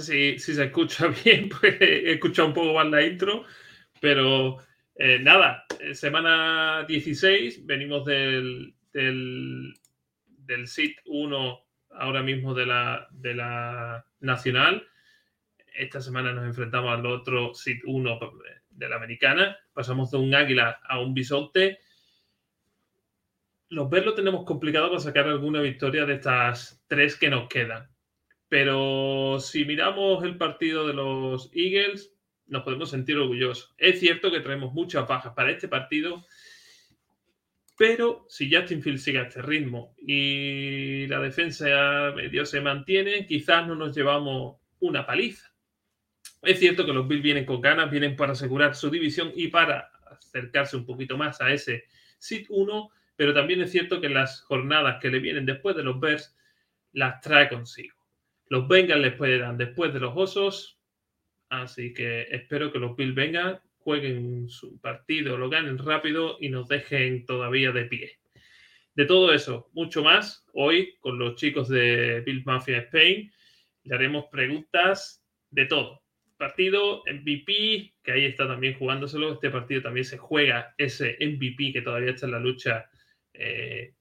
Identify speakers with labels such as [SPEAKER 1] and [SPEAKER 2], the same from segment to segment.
[SPEAKER 1] Sé si, se escucha bien, pues he escuchado un poco más la intro, pero eh, nada, eh, semana 16, venimos del, del, del SIT 1 ahora mismo de la, de la Nacional. Esta semana nos enfrentamos al otro SIT 1 de la Americana. Pasamos de un águila a un bisonte. Los lo tenemos complicado para sacar alguna victoria de estas tres que nos quedan. Pero si miramos el partido de los Eagles, nos podemos sentir orgullosos. Es cierto que traemos muchas bajas para este partido, pero si Justin Fields sigue a este ritmo y la defensa medio se mantiene, quizás no nos llevamos una paliza. Es cierto que los Bills vienen con ganas, vienen para asegurar su división y para acercarse un poquito más a ese sit 1, pero también es cierto que las jornadas que le vienen después de los Bears las trae consigo. Los Bengals les pueden después de los Osos, así que espero que los Bills vengan, jueguen su partido, lo ganen rápido y nos dejen todavía de pie. De todo eso, mucho más, hoy con los chicos de Bill Mafia Spain, le haremos preguntas de todo. Partido MVP, que ahí está también jugándoselo, este partido también se juega ese MVP que todavía está en la lucha eh,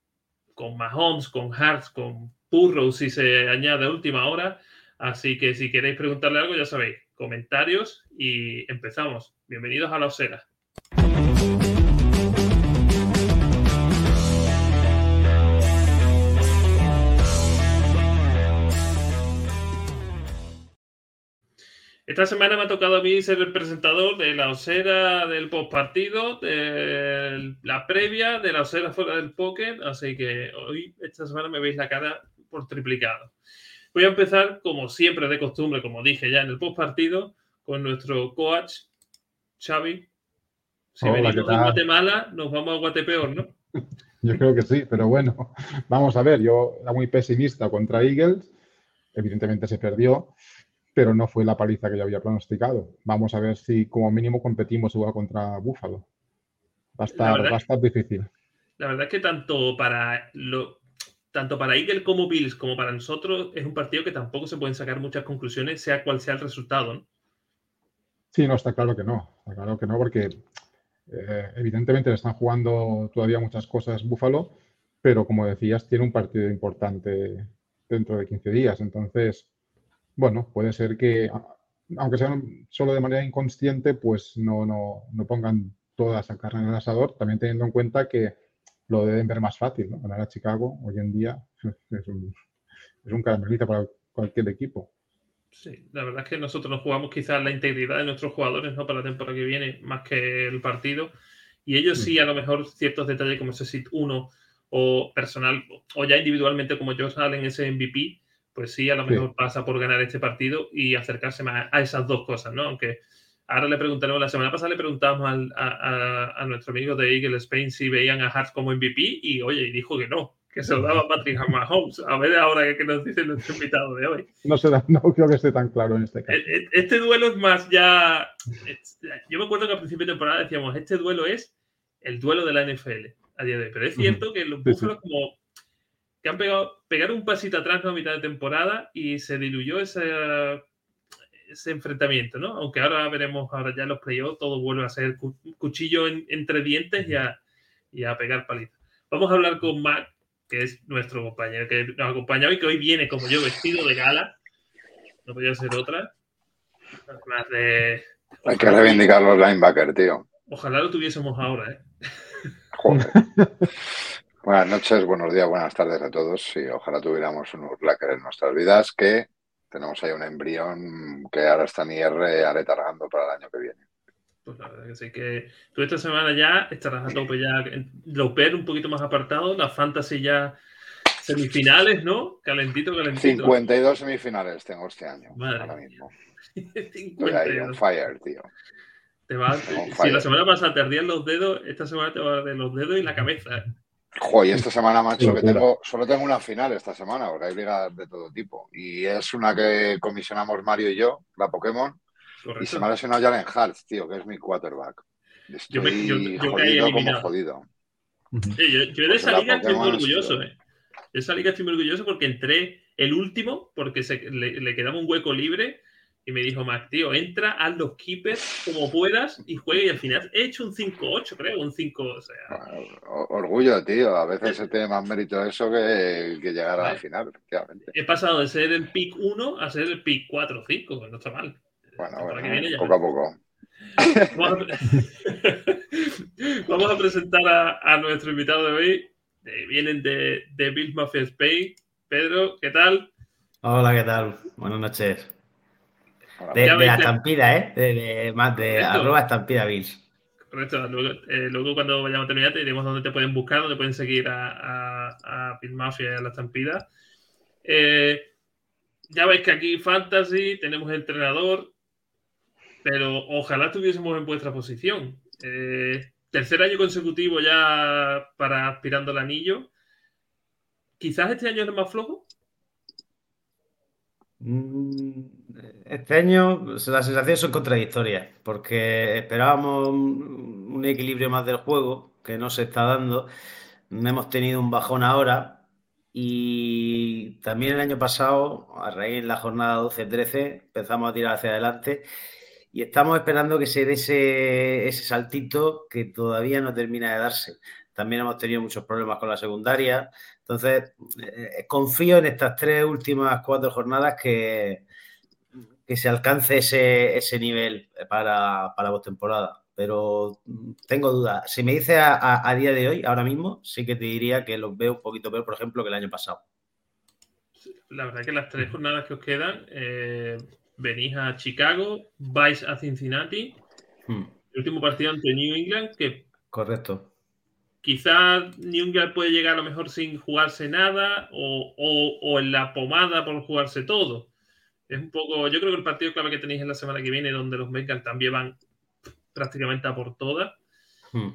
[SPEAKER 1] con Mahomes, con Hartz, con Burrow si se añade a última hora. Así que si queréis preguntarle algo, ya sabéis, comentarios y empezamos. Bienvenidos a la Osera. Esta semana me ha tocado a mí ser el presentador de la osera del postpartido, de la previa, de la osera fuera del poker, así que hoy, esta semana me veis la cara por triplicado. Voy a empezar, como siempre de costumbre, como dije ya en el postpartido, con nuestro coach, Xavi. Si
[SPEAKER 2] Hola,
[SPEAKER 1] venimos
[SPEAKER 2] ¿qué
[SPEAKER 1] de
[SPEAKER 2] tal?
[SPEAKER 1] Guatemala, nos vamos a Guatepeor, ¿no?
[SPEAKER 2] Yo creo que sí, pero bueno, vamos a ver, yo era muy pesimista contra Eagles, evidentemente se perdió, pero no fue la paliza que yo había pronosticado. Vamos a ver si como mínimo competimos igual contra Buffalo. Va a estar, va a estar difícil.
[SPEAKER 1] La verdad es que tanto para lo, tanto para Eagle como Bills como para nosotros es un partido que tampoco se pueden sacar muchas conclusiones, sea cual sea el resultado. ¿no?
[SPEAKER 2] Sí, no, está claro que no, está claro que no, porque eh, evidentemente le están jugando todavía muchas cosas Buffalo, pero como decías, tiene un partido importante dentro de 15 días. Entonces, bueno, puede ser que, aunque sea solo de manera inconsciente, pues no, no, no pongan toda esa carne en el asador, también teniendo en cuenta que lo deben ver más fácil, ¿no? Ganar a Chicago hoy en día es un, es un caramelito para cualquier equipo.
[SPEAKER 1] Sí, la verdad es que nosotros nos jugamos quizás la integridad de nuestros jugadores ¿no? para la temporada que viene más que el partido. Y ellos sí, a lo mejor ciertos detalles como ese sit 1 o personal o ya individualmente como Josh Allen, ese MVP, pues sí, a lo
[SPEAKER 2] Sí.
[SPEAKER 1] mejor pasa por ganar este partido y acercarse más a esas dos cosas, ¿no? Aunque ahora le preguntaremos, la semana pasada le preguntábamos al- a, a- a nuestro amigo de Eagle Spain si veían a Hart como MVP y oye, y dijo que no, que se lo daba a Patrick Mahomes. A ver ahora qué nos dice nuestro invitado de hoy.
[SPEAKER 2] No, sé, no creo que esté tan claro en este caso.
[SPEAKER 1] E- e- Este duelo es más ya. Yo me acuerdo que al principio de temporada decíamos, este duelo es el duelo de la NFL a día de hoy. Pero es cierto que los
[SPEAKER 2] Sí, sí.
[SPEAKER 1] Búfalos como que han pegado, pegaron un pasito atrás ¿no? a mitad de temporada y se diluyó ese, ese enfrentamiento, ¿no? Aunque ahora veremos, ahora ya los playoffs, todo vuelve a ser cu- cuchillo en- entre dientes y a, y a pegar palizas. Vamos a hablar con Mac, que es nuestro compañero, que nos acompaña hoy, que hoy viene como yo, vestido de gala. No podía ser otra. Más de.
[SPEAKER 3] Hay que reivindicar los linebackers, tío.
[SPEAKER 1] Ojalá lo tuviésemos ahora, ¿eh?
[SPEAKER 3] Joder.
[SPEAKER 4] Buenas noches, buenos días, buenas tardes a todos. Y ojalá tuviéramos un Urlacher en nuestras vidas que tenemos ahí un embrión que ahora está en IR aletargando para el año que viene.
[SPEAKER 1] Pues la verdad que sí, que tú esta semana ya estarás a tope ya. Loper un poquito más apartado, la fantasy ya semifinales, ¿no? Calentito, calentito.
[SPEAKER 4] 52 semifinales tengo este año, ahora mismo.
[SPEAKER 1] 52.
[SPEAKER 4] Estoy ahí on fire, tío.
[SPEAKER 1] Te va, si la semana pasada te ardían los dedos, esta semana te va a arder los dedos y la cabeza.
[SPEAKER 4] Joder, y esta semana, macho, que tengo, solo tengo una final esta semana, porque hay ligas de todo tipo. Y es una que comisionamos Mario y yo, la Pokémon, y se me ha lesionado Jalen Hurts, tío, que es mi quarterback. Estoy
[SPEAKER 1] Yo me- yo- yo
[SPEAKER 4] jodido como jodido.
[SPEAKER 1] Sí, yo, yo de esa liga estoy muy orgulloso,
[SPEAKER 4] sí.
[SPEAKER 1] eh. De esa liga estoy muy orgulloso porque entré el último, porque se- le, le quedaba un hueco libre y me dijo, Mac, tío, entra, haz los keepers como puedas y juegue. Y al final he hecho un 5-8, creo, un 5, o sea,
[SPEAKER 4] O- Orgullo, tío. A veces se tiene más mérito eso que, que llegar a la
[SPEAKER 1] Vale.
[SPEAKER 4] final, efectivamente.
[SPEAKER 1] he pasado de ser el pick 1 a ser el pick 4 o 5, que no está mal.
[SPEAKER 4] Bueno, bueno,
[SPEAKER 1] viene ya.
[SPEAKER 4] poco a poco.
[SPEAKER 1] Vamos a, Vamos a presentar a, a nuestro invitado de hoy. Eh, vienen de, de Bill Mafia Spain. Pedro, ¿qué tal?
[SPEAKER 3] Hola, ¿qué tal? Buenas noches. De, la estampida, ¿eh? De, de- más de
[SPEAKER 1] Correcto.
[SPEAKER 3] arroba estampida Bills.
[SPEAKER 1] Correcto. Luego, eh, luego cuando vayamos a terminar, te diremos dónde te pueden buscar, dónde pueden seguir a, a, a Bill Mafia y a la estampida. Eh, ya veis que aquí Fantasy, tenemos entrenador, pero ojalá estuviésemos en vuestra posición. Eh, tercer año consecutivo ya para aspirando al anillo. Quizás este año es el más flojo.
[SPEAKER 3] Mm, Este año las sensaciones son contradictorias, porque esperábamos un, un equilibrio más del juego que no se está dando. Hemos tenido un bajón ahora y también el año pasado, a raíz de la jornada 12-13, empezamos a tirar hacia adelante y estamos esperando que se dé ese, ese saltito que todavía no termina de darse. También hemos tenido muchos problemas con la secundaria. Entonces, eh, confío en estas tres últimas cuatro jornadas que, que se alcance ese, ese nivel para, para postemporada. Pero mm, tengo dudas. Si me dices a, a- a día de hoy, ahora mismo, sí que te diría que los veo un poquito peor, por ejemplo, que el año pasado.
[SPEAKER 1] La verdad que las tres jornadas que os quedan, eh, venís a Chicago, vais a Cincinnati,
[SPEAKER 3] Hmm,
[SPEAKER 1] el último partido ante New England, que
[SPEAKER 3] correcto.
[SPEAKER 1] quizás New England puede llegar a lo mejor sin jugarse nada o, o- o en la pomada por jugarse todo. Es un poco, yo creo que el partido clave que tenéis en la semana que viene, donde los Bengals también van prácticamente a por todas,
[SPEAKER 3] Hmm.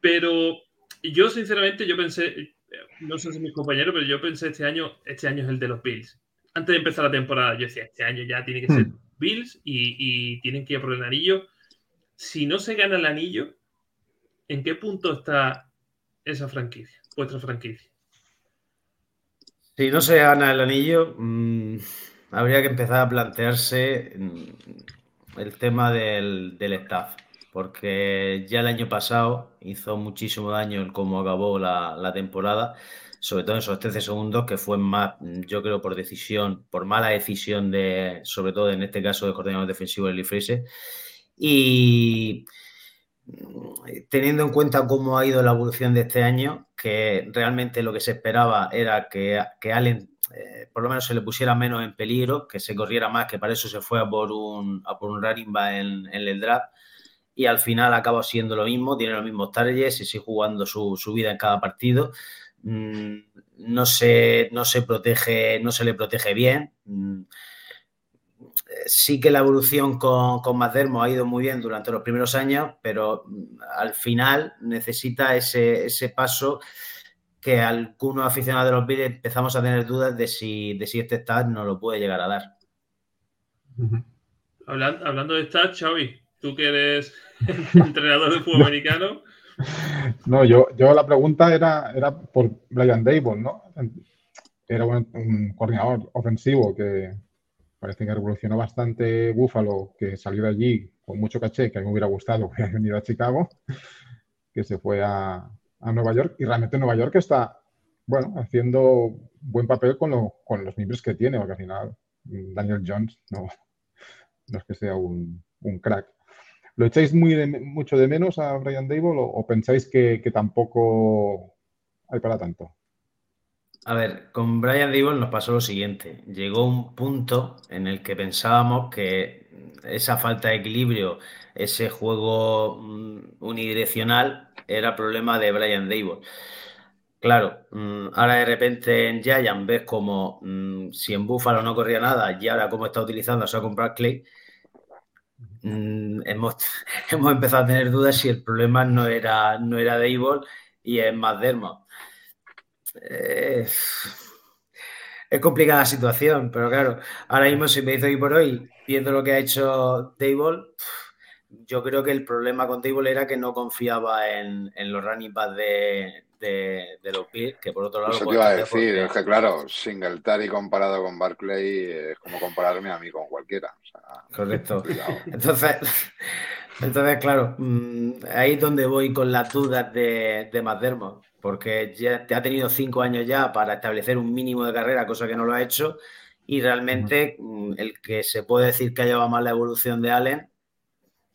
[SPEAKER 1] pero yo sinceramente yo pensé, no sé si mis compañeros, pero yo pensé este año, este año es el de los Bills. Antes de empezar la temporada, yo decía, este año ya tiene que ser
[SPEAKER 2] Hmm.
[SPEAKER 1] Bills y, y tienen que ir por el anillo. Si no se gana el anillo, ¿en qué punto está esa franquicia, vuestra franquicia?
[SPEAKER 3] Si no se gana el anillo, mm, habría que empezar a plantearse mm, el tema del, del staff, porque ya el año pasado hizo muchísimo daño el cómo acabó la, la temporada, sobre todo en esos 13 segundos, que fue más, mm, yo creo, por decisión, por mala decisión de, sobre todo en este caso, de coordinador defensivo del Freeze. Y mm, teniendo en cuenta cómo ha ido la evolución de este año, que realmente lo que se esperaba era que, que Allen eh, por lo menos se le pusiera menos en peligro, que se corriera más, que para eso se fue a por un, a por un running back en, el draft. Y al final acaba siendo lo mismo, tiene los mismos targets y sigue jugando su, su vida en cada partido. Mm, no, se, no se protege, no se le protege bien. Mm, sí que la evolución con, con Mazdermo ha ido muy bien durante los primeros años, pero mm, al final necesita ese, ese paso que algunos aficionados de los Bills empezamos a tener dudas de si, de si este stat no lo puede llegar a dar.
[SPEAKER 2] Ujú.
[SPEAKER 1] Hablan- hablando de stats, Xavi, tú que eres entrenador de fútbol americano,
[SPEAKER 2] No, yo, yo la pregunta era, era por Brian Dable, ¿no? Era un, un coordinador ofensivo que parece que revolucionó bastante Buffalo, que salió de allí con mucho caché, que a mí me hubiera gustado que hubiera venido a Chicago, que se fue a, a Nueva York. Y realmente Nueva York está, bueno, haciendo buen papel con, lo- con los miembros que tiene, porque al final mm, Daniel Jones no, no es que sea un, un crack. ¿Lo echáis muy de- mucho de menos a Brian Dable o, pensáis que tampoco hay para tanto.
[SPEAKER 3] A ver, con Brian Dable nos pasó lo siguiente. Llegó un punto en el que pensábamos que esa falta de equilibrio, ese juego mm, unidireccional, era problema de Brian Dable. Claro, mm, ahora de repente en Giant ves como mm, si en Buffalo no corría nada y ahora como está utilizando a Barkley, hemos, hemos empezado a tener dudas si el problema no era, no era Dable y es más Dermot. Eh, es complicada la situación, pero claro, ahora mismo si me dice hoy por hoy, viendo lo que ha hecho Table, yo creo que el problema con Table era que no confiaba en, los running backs de, de, los Bills, que por otro lado...
[SPEAKER 4] Eso te iba a decir, es que claro, Singletary comparado con Barclay es como compararme a mí con cualquiera.
[SPEAKER 3] Correcto. Entonces, entonces, claro, mm, ahí es donde voy con las dudas de, de McDermott porque ya te ha tenido cinco años ya para establecer un mínimo de carrera, cosa que no lo ha hecho, y realmente mm, el que se puede decir que ha llevado más la evolución de Allen,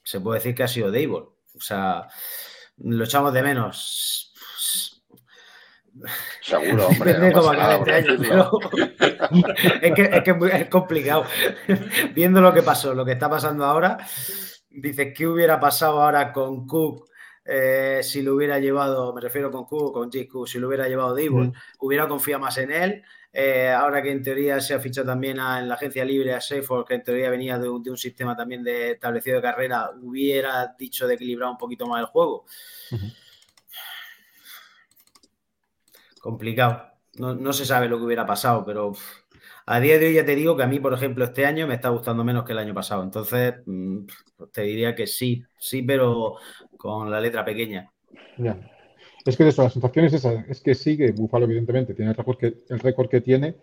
[SPEAKER 3] se puede decir que ha sido Dable. O sea, lo echamos de menos.
[SPEAKER 4] Seguro, hombre.
[SPEAKER 3] es, que, es, que es complicado. Viendo lo que pasó, lo que está pasando ahora, dices, ¿qué hubiera pasado ahora con Cook eh, si lo hubiera llevado, me refiero con Q, con JQ, si lo hubiera llevado Dable, hubiera confiado más en él. Eh, ahora que en teoría se ha fichado también en la agencia libre a Seyford, que en teoría venía de un, sistema también de establecido de carrera, hubiera dicho de equilibrar un poquito más el juego. Complicado. No, se sabe lo que hubiera pasado, pero a día de hoy ya te digo que a mí, por ejemplo, este año me está gustando menos que el año pasado. Entonces, mm, te diría que sí, sí, pero con la letra pequeña.
[SPEAKER 2] Ya. Es que de eso, la sensación es esa, es que sí, que Búfalo evidentemente tiene el récord que, el récord que tiene,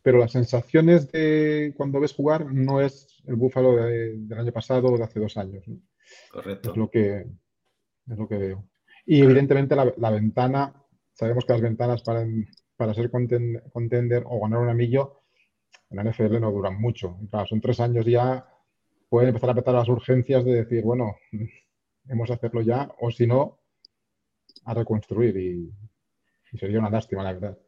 [SPEAKER 2] pero las sensaciones de cuando ves jugar no es el Búfalo del año pasado o de hace dos años.
[SPEAKER 3] Correcto.
[SPEAKER 2] Es lo que, es lo que veo. Y evidentemente la, ventana, sabemos que las ventanas para, para ser contender o ganar un anillo en la NFL no duran mucho. claro, son tres años ya, pueden empezar a petar las urgencias de decir, bueno, hemos de hacerlo ya, o si no, a reconstruir y, sería una lástima, la verdad.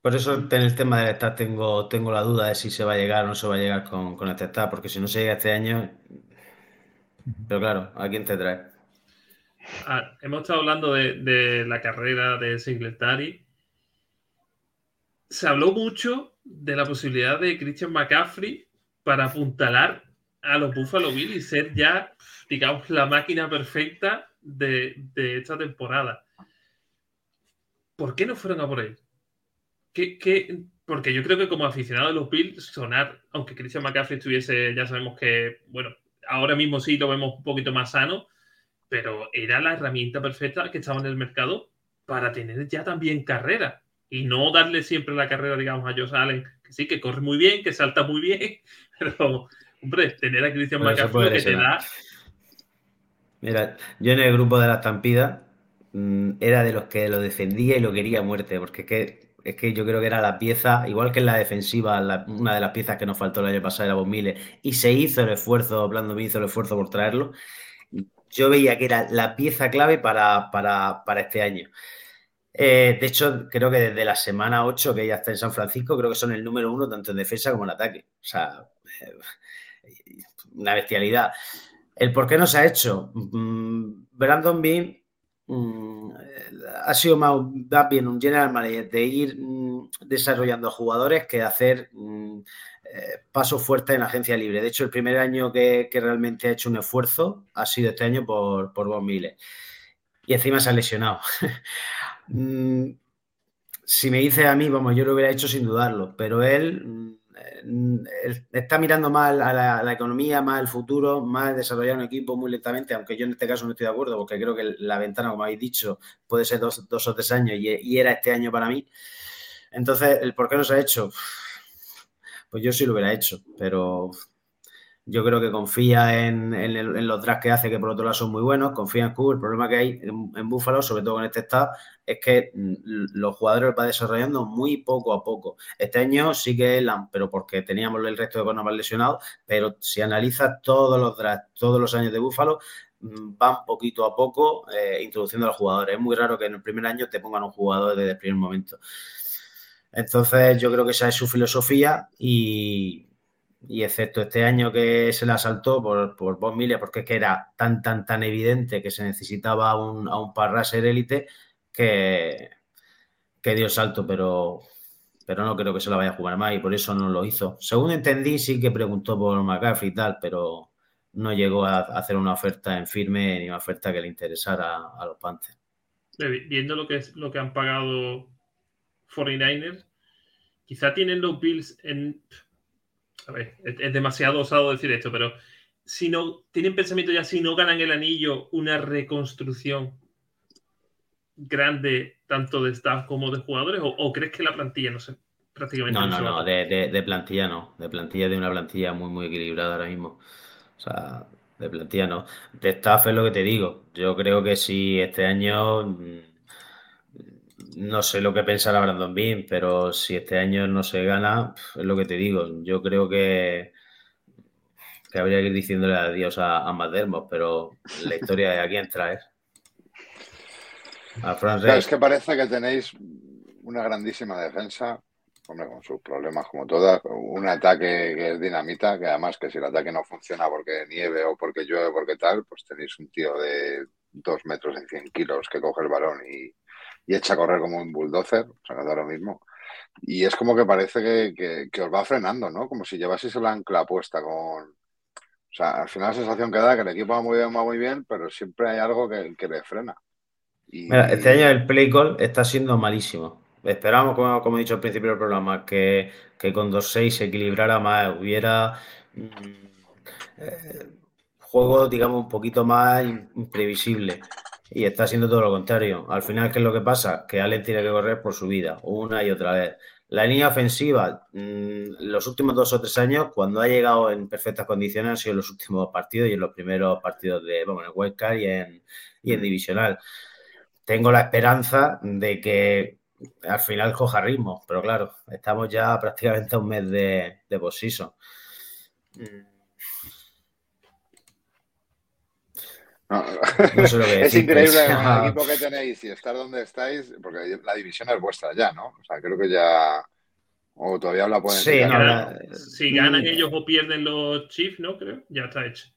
[SPEAKER 3] Por eso en el tema del staff tengo, tengo la duda de si se va a llegar o no se va a llegar con, este staff, porque si no se llega este año, pero claro, ¿a quién te trae?
[SPEAKER 1] Ah, hemos estado hablando de, la carrera de Singletary. Se habló mucho de la posibilidad de Christian McCaffrey para apuntalar a los Buffalo Bills y ser ya digamos, la máquina perfecta de, esta temporada. ¿Por qué no fueron a por él? ¿Qué, Porque yo creo que como aficionado de los Bills, sonar, aunque Christian McCaffrey estuviese, ya sabemos que, bueno, ahora mismo sí lo vemos un poquito más sano, pero era la herramienta perfecta que estaba en el mercado para tener ya también carrera y no darle siempre la carrera, digamos, a Josh Allen, que sí, que corre muy bien, que salta muy bien, pero, hombre, tener a Christian McCaffrey que te da
[SPEAKER 3] Mira, yo en el grupo de la estampida mm, era de los que lo defendía y lo quería a muerte, porque es que, es que yo creo que era la pieza, igual que en la defensiva, una de las piezas que nos faltó el año pasado era Bosmile, y se hizo el esfuerzo, me hizo el esfuerzo por traerlo. Yo veía que era la pieza clave para, este año. Eh, de hecho, creo que desde la semana 8 que ya está en San Francisco, creo que son el número uno tanto en defensa como en ataque. O sea, eh, una bestialidad. El por qué no se ha hecho. Mm, Brandon Bean mm, ha sido más, bien un general manager de ir mm, desarrollando jugadores que hacer eh, pasos fuertes en la agencia libre. De hecho, el primer año que, realmente ha hecho un esfuerzo ha sido este año por, por Von Miller. Y encima se ha lesionado. si me dice a mí, vamos, yo lo hubiera hecho sin dudarlo, pero él está mirando más a la, economía, más el futuro, más desarrollar un equipo muy lentamente, aunque yo en este caso no estoy de acuerdo, porque creo que la ventana, como habéis dicho, puede ser dos, o tres años y, era este año para mí. Entonces, ¿el por qué no se ha hecho? Pues yo sí lo hubiera hecho, pero yo creo que confía en, los drafts que hace, que por otro lado son muy buenos, confía en Q. El problema que hay en, en Buffalo, sobre todo con este staff, es que mm, los jugadores lo va desarrollando muy poco a poco. Este año sí que, pero porque teníamos el resto de más lesionados, pero si analizas todos los drafts, todos los años de Búfalo, mm, van poquito a poco eh, introduciendo a los jugadores. Es muy raro que en el primer año te pongan un jugador desde el primer momento. Entonces, yo creo que esa es su filosofía y, y excepto este año que se la saltó por, por Bob Miller, porque es que era tan, tan, tan evidente que se necesitaba un, a un parraser élite que, que dio salto, pero, pero no creo que se la vaya a jugar más y por eso no lo hizo. Según entendí, sí que preguntó por McCaffrey y tal, pero no llegó a hacer una oferta en firme ni una oferta que le interesara a los Panthers.
[SPEAKER 1] Viendo lo que, es, lo que han pagado 49ers, quizá tienen los Bills en es, demasiado osado decir esto, pero si no, tienen pensamiento ya, si no ganan el anillo, una reconstrucción grande, tanto de staff como de jugadores, o, crees que la plantilla, no sé, prácticamente.
[SPEAKER 3] No, no, no, de, de, plantilla no, de plantilla de una plantilla muy, muy equilibrada ahora mismo. O sea, de plantilla no. De staff es lo que te digo. Yo creo que si este año mm, no sé lo que pensará Brandon Bean, pero si este año no se gana, es lo que te digo. Yo creo que, que habría que ir diciéndole adiós a, a pero la historia de aquí entra ¿eh?
[SPEAKER 4] es que parece que tenéis una grandísima defensa, hombre, con sus problemas como todas, un ataque que es dinamita, que además que si el ataque no funciona porque nieve o porque llueve, porque tal, pues tenéis un tío de dos metros y cien kilos que coge el balón y, y echa a correr como un bulldozer, o sea, da lo mismo. Y es como que parece que, os va frenando, ¿no? Como si llevaseis el ancla puesta con... O sea, al final la sensación que da que el equipo va muy bien, va muy bien, pero siempre hay algo que, le frena.
[SPEAKER 3] Mira, este año el play call está siendo malísimo. Esperamos, como, he dicho al principio del programa, que, con 2-6 se equilibrara más, hubiera mm, eh, juego, digamos, un poquito más imprevisible. Y está haciendo todo lo contrario. Al final, ¿qué es lo que pasa? Que Allen tiene que correr por su vida, una y otra vez. La línea ofensiva, mm, los últimos dos o tres años, cuando ha llegado en perfectas condiciones, han sido los últimos partidos y en los primeros partidos de, bueno, en Wildcard y en, y en Divisional. Tengo la esperanza de que al final coja ritmo, pero claro, estamos ya prácticamente a un mes de, de post
[SPEAKER 4] es increíble el equipo que tenéis y estar donde estáis, porque la división es vuestra ya, ¿no? O sea, creo que ya. O todavía la pueden.
[SPEAKER 1] Sí, si ganan ellos o pierden los Chiefs, ¿no? Creo, ya está hecho.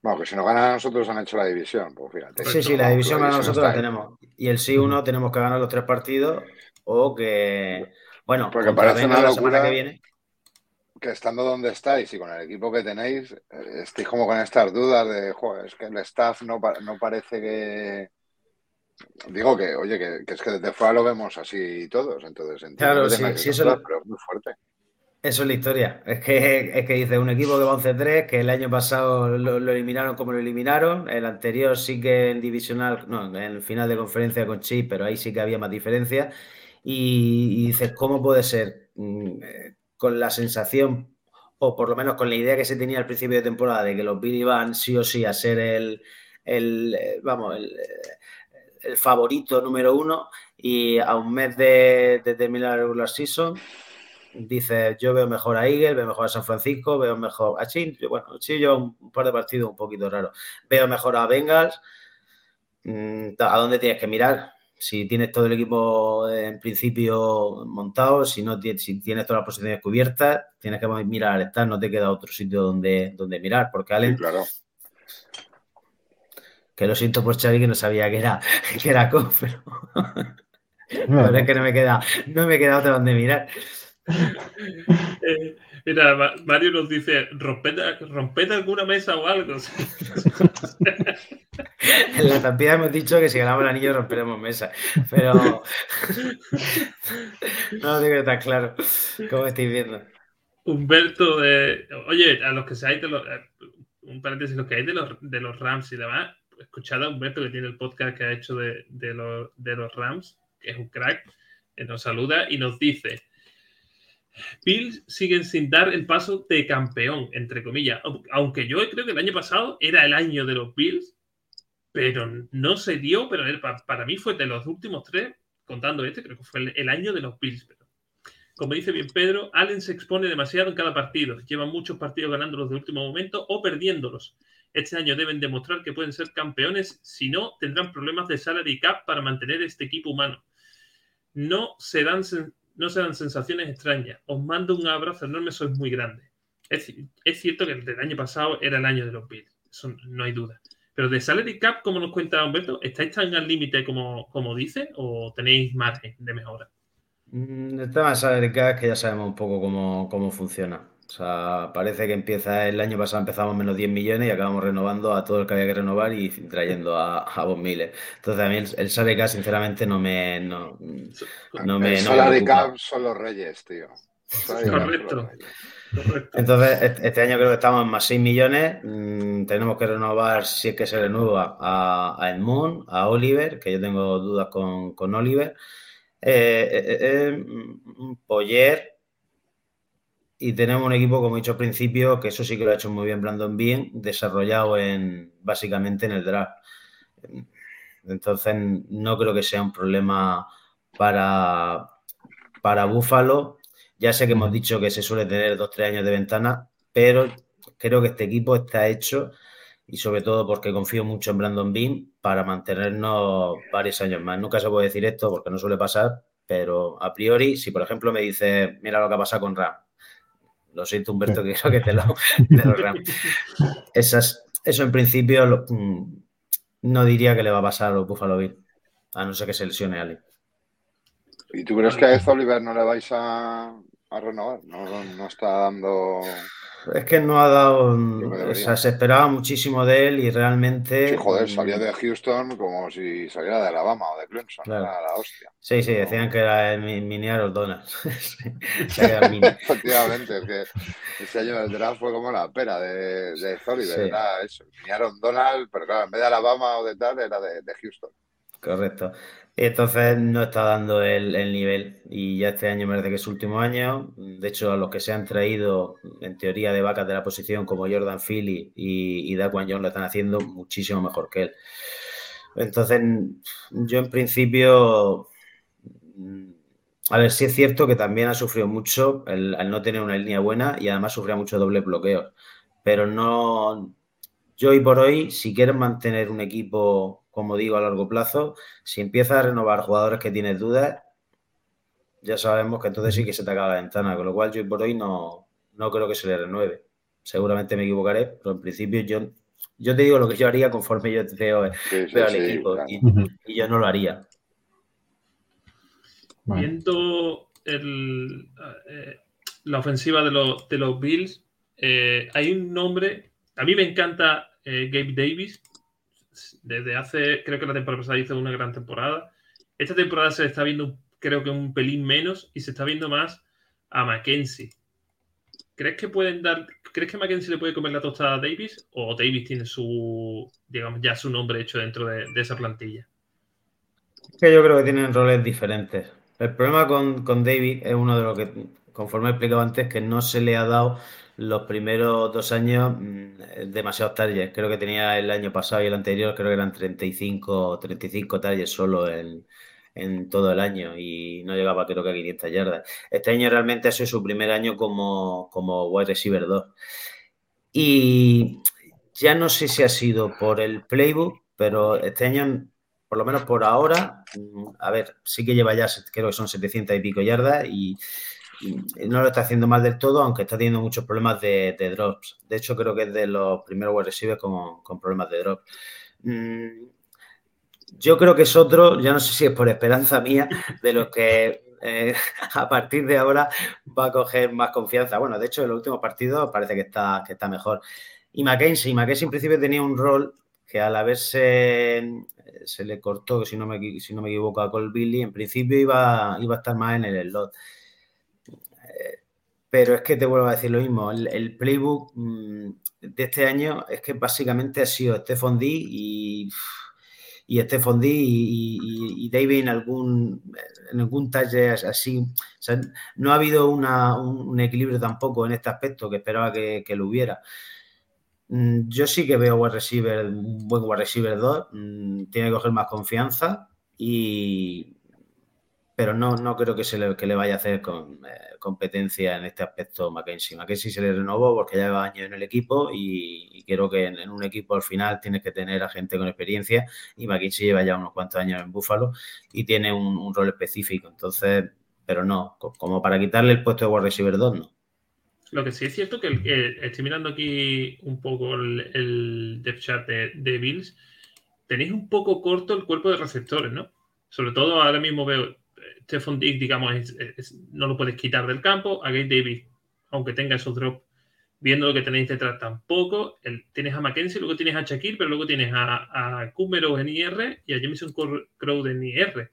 [SPEAKER 4] Bueno, que si no ganan nosotros han hecho la división, pues fíjate.
[SPEAKER 3] Sí, sí, la división gana nosotros la tenemos. Y el sí 1 tenemos que ganar los tres partidos o que. Bueno,
[SPEAKER 4] porque parece una locura. La semana que viene que estando donde estáis y con el equipo que tenéis, eh, estéis como con estas dudas de, joder, es que el staff no, no parece que... Digo que, oye, que, es que desde fuera lo vemos así todos, entonces
[SPEAKER 3] claro, sí, sí, eso
[SPEAKER 4] es pero es muy fuerte.
[SPEAKER 3] Eso es la historia. Es que, es que dice un equipo que va 11-3, que el año pasado lo, eliminaron como lo eliminaron, el anterior sí que en divisional, no, en el final de conferencia con Chip, pero ahí sí que había más diferencia. Y, y dices, ¿cómo puede ser? Eh, con la sensación, o por lo menos con la idea que se tenía al principio de temporada de que los Billy van sí o sí a ser el, el eh, vamos, el, el, favorito número uno y a un mes de, terminar el regular season dice yo veo mejor a Eagle, veo mejor a San Francisco, veo mejor a Chin, bueno, Chin yo un par de partidos un poquito raros, veo mejor a Bengals, mm, ¿a dónde tienes que mirar? Si tienes todo el equipo en principio montado, si no si tienes todas las posiciones cubiertas, tienes que mirar al estar, no te queda otro sitio donde, donde mirar, porque Allen,
[SPEAKER 4] claro.
[SPEAKER 3] que lo siento por Xavi que no sabía que era, que era pero, es que no me queda, no me queda otro donde mirar.
[SPEAKER 1] Eh, mira, Mario nos dice, romped, alguna mesa o algo.
[SPEAKER 3] en la tampida hemos dicho que si ganamos el anillo romperemos mesa, pero no lo tengo tan claro como estáis viendo.
[SPEAKER 1] Humberto de... Oye, a los que seáis de los... Eh, un paréntesis, los que hay de los, de los Rams y demás, escuchad a Humberto que tiene el podcast que ha hecho de, de, los, de los Rams, que es un crack, que nos saluda y nos dice Bills siguen sin dar el paso de campeón, entre comillas. Aunque yo creo que el año pasado era el año de los Bills, pero no se dio, pero para mí fue de los últimos tres, contando este, creo que fue el año de los Bills. como dice bien Pedro, Allen se expone demasiado en cada partido. Lleva muchos partidos ganándolos de último momento o perdiéndolos. Este año deben demostrar que pueden ser campeones, si no, tendrán problemas de salary cap para mantener este equipo humano. No serán, no serán sensaciones extrañas. Os mando un abrazo enorme, sois muy grandes. Es, es cierto que el del año pasado era el año de los Bills, eso no hay duda. Pero de salary cap, como nos cuenta Humberto, ¿estáis tan al límite como, como dice o tenéis margen de mejora?
[SPEAKER 3] Mm, El tema de salary cap es que ya sabemos un poco cómo, cómo funciona. O sea, parece que empieza el año pasado empezamos menos 10 millones y acabamos renovando a todo el que había que renovar y trayendo a, a Von Miller. Entonces a mí el, el sinceramente no me no, no me,
[SPEAKER 4] el
[SPEAKER 3] no me preocupa.
[SPEAKER 4] son los reyes, tío.
[SPEAKER 1] Correcto.
[SPEAKER 3] Entonces, este año creo que estamos en más 6 millones. Mm, tenemos que renovar, si es que se renueva, a, a Edmund, a Oliver, que yo tengo dudas con, con Oliver. Eh, eh, eh, eh, mm, Poyer. Y tenemos un equipo, como he dicho al principio, que eso sí que lo ha hecho muy bien Brandon Bean, desarrollado en básicamente en el draft. Entonces, no creo que sea un problema para, para Buffalo. Ya sé que hemos dicho que se suele tener dos, tres años de ventana, pero creo que este equipo está hecho y sobre todo porque confío mucho en Brandon Bean para mantenernos varios años más. Nunca se puede decir esto porque no suele pasar, pero a priori, si por ejemplo me dice, mira lo que ha pasado con Ram, lo siento Humberto, que creo que te lo, te lo. Esas, eso en principio lo- mm, no diría que le va a pasar a los Buffalo Bills, a no ser que se lesione alguien.
[SPEAKER 4] ¿Y tú crees que a Oliver no le vais a, a renovar? No, no, no está dando.
[SPEAKER 3] Es que no ha dado.
[SPEAKER 4] Que
[SPEAKER 3] O sea, se esperaba muchísimo de él y realmente.
[SPEAKER 4] Sí, joder,
[SPEAKER 3] mm,
[SPEAKER 4] salía de Houston como si saliera de Alabama o de Clemson.
[SPEAKER 3] Claro.
[SPEAKER 4] Era la hostia.
[SPEAKER 3] Sí, sí, decían que era el mi- mini Aaron Donald.
[SPEAKER 4] Efectivamente, es que ese año del draft fue como la pera de, de Ed Oliver.
[SPEAKER 3] Sí.
[SPEAKER 4] Era eso. Aaron Donald, pero claro, en vez de Alabama o de tal, era de, de Houston.
[SPEAKER 3] Correcto. Entonces no está dando el, el nivel. Y ya este año me parece que es último año. De hecho, a los que se han traído, en teoría, de vacas de la posición, como Jordan Philly y, y Daquan Jones, lo están haciendo muchísimo mejor que él. Entonces, yo en principio. A ver, sí es cierto que también ha sufrido mucho el- al no tener una línea buena y además sufría mucho doble bloqueo. Pero no. Yo hoy por hoy, si quieres mantener un equipo, como digo, a largo plazo, si empiezas a renovar jugadores que tienes dudas, ya sabemos que entonces sí que se te acaba la ventana. Con lo cual, yo por hoy no, no creo que se le renueve. Seguramente me equivocaré, pero en principio yo, yo te digo lo que yo haría conforme yo veo,
[SPEAKER 4] Sí, sí,
[SPEAKER 3] veo al
[SPEAKER 4] sí,
[SPEAKER 3] equipo
[SPEAKER 4] claro.
[SPEAKER 3] y, yo no lo haría.
[SPEAKER 1] Viendo el, eh, la ofensiva de los, de los Bills, eh, hay un nombre. A mí me encanta eh, Gabe Davis. Desde hace, creo que la temporada pasada hizo una gran temporada. Esta temporada se está viendo, creo que un pelín menos y se está viendo más a Mackenzie. ¿Crees que pueden dar, crees que Mackenzie le puede comer la tostada a Davis o Davis tiene su, digamos, ya su nombre hecho dentro de, esa plantilla?
[SPEAKER 3] que yo creo que tienen roles diferentes. El problema con, con David es uno de los que, conforme he explicado antes, que no se le ha dado los primeros dos años mm, demasiados targets. Creo que tenía el año pasado y el anterior, creo que eran 35, 35 targets solo en, en todo el año y no llegaba creo que a 500 yardas. Este año realmente ha sido su primer año como, como wide receiver 2. Y ya no sé si ha sido por el playbook, pero este año por lo menos por ahora, mm, a ver, sí que lleva ya, creo que son 700 y pico yardas y, y no lo está haciendo mal del todo, aunque está teniendo muchos problemas de, drops. De hecho, creo que es de los primeros wide receivers con, con problemas de drops. Mm, yo creo que es otro, ya no sé si es por esperanza mía, de los que eh, a partir de ahora va a coger más confianza. Bueno, de hecho, en los últimos partidos parece que está, que está mejor. Y Mackenzie, Mackenzie en principio tenía un rol que al haberse se le cortó, si no me, si no me equivoco, a Cole Billy, en principio iba, iba a estar más en el slot. Pero es que te vuelvo a decir lo mismo, el, playbook mm, de este año es que básicamente ha sido Stephon D y, y Stephon D y, David en algún, en algún talle así. No ha habido una- un, equilibrio tampoco en este aspecto que esperaba que, que lo hubiera. Mm, Yo sí que veo wide receiver, un buen wide receiver 2, mm, tiene que coger más confianza y, pero no, no creo que, se le, que le vaya a hacer con, eh, competencia en este aspecto Mackenzie. Mackenzie se le renovó porque ya lleva años en el equipo y, creo que en, un equipo al final tienes que tener a gente con experiencia y Mackenzie lleva ya unos cuantos años en Buffalo y tiene un, rol específico. Entonces, pero no, como para quitarle el puesto de wide receiver 2, no.
[SPEAKER 1] Lo que sí es cierto que estoy mirando aquí un poco el, el depth chart de Bills. Tenéis un poco corto el cuerpo de receptores, ¿no? Sobre todo ahora mismo veo Stephon Dick, digamos, no lo puedes quitar del campo. A Gabe Davis, aunque tenga esos drops, viendo lo que tenéis detrás tampoco. tienes a Mackenzie, luego tienes a Shaquille, pero luego tienes a, a Kumero en IR y a Jameson Crow en IR.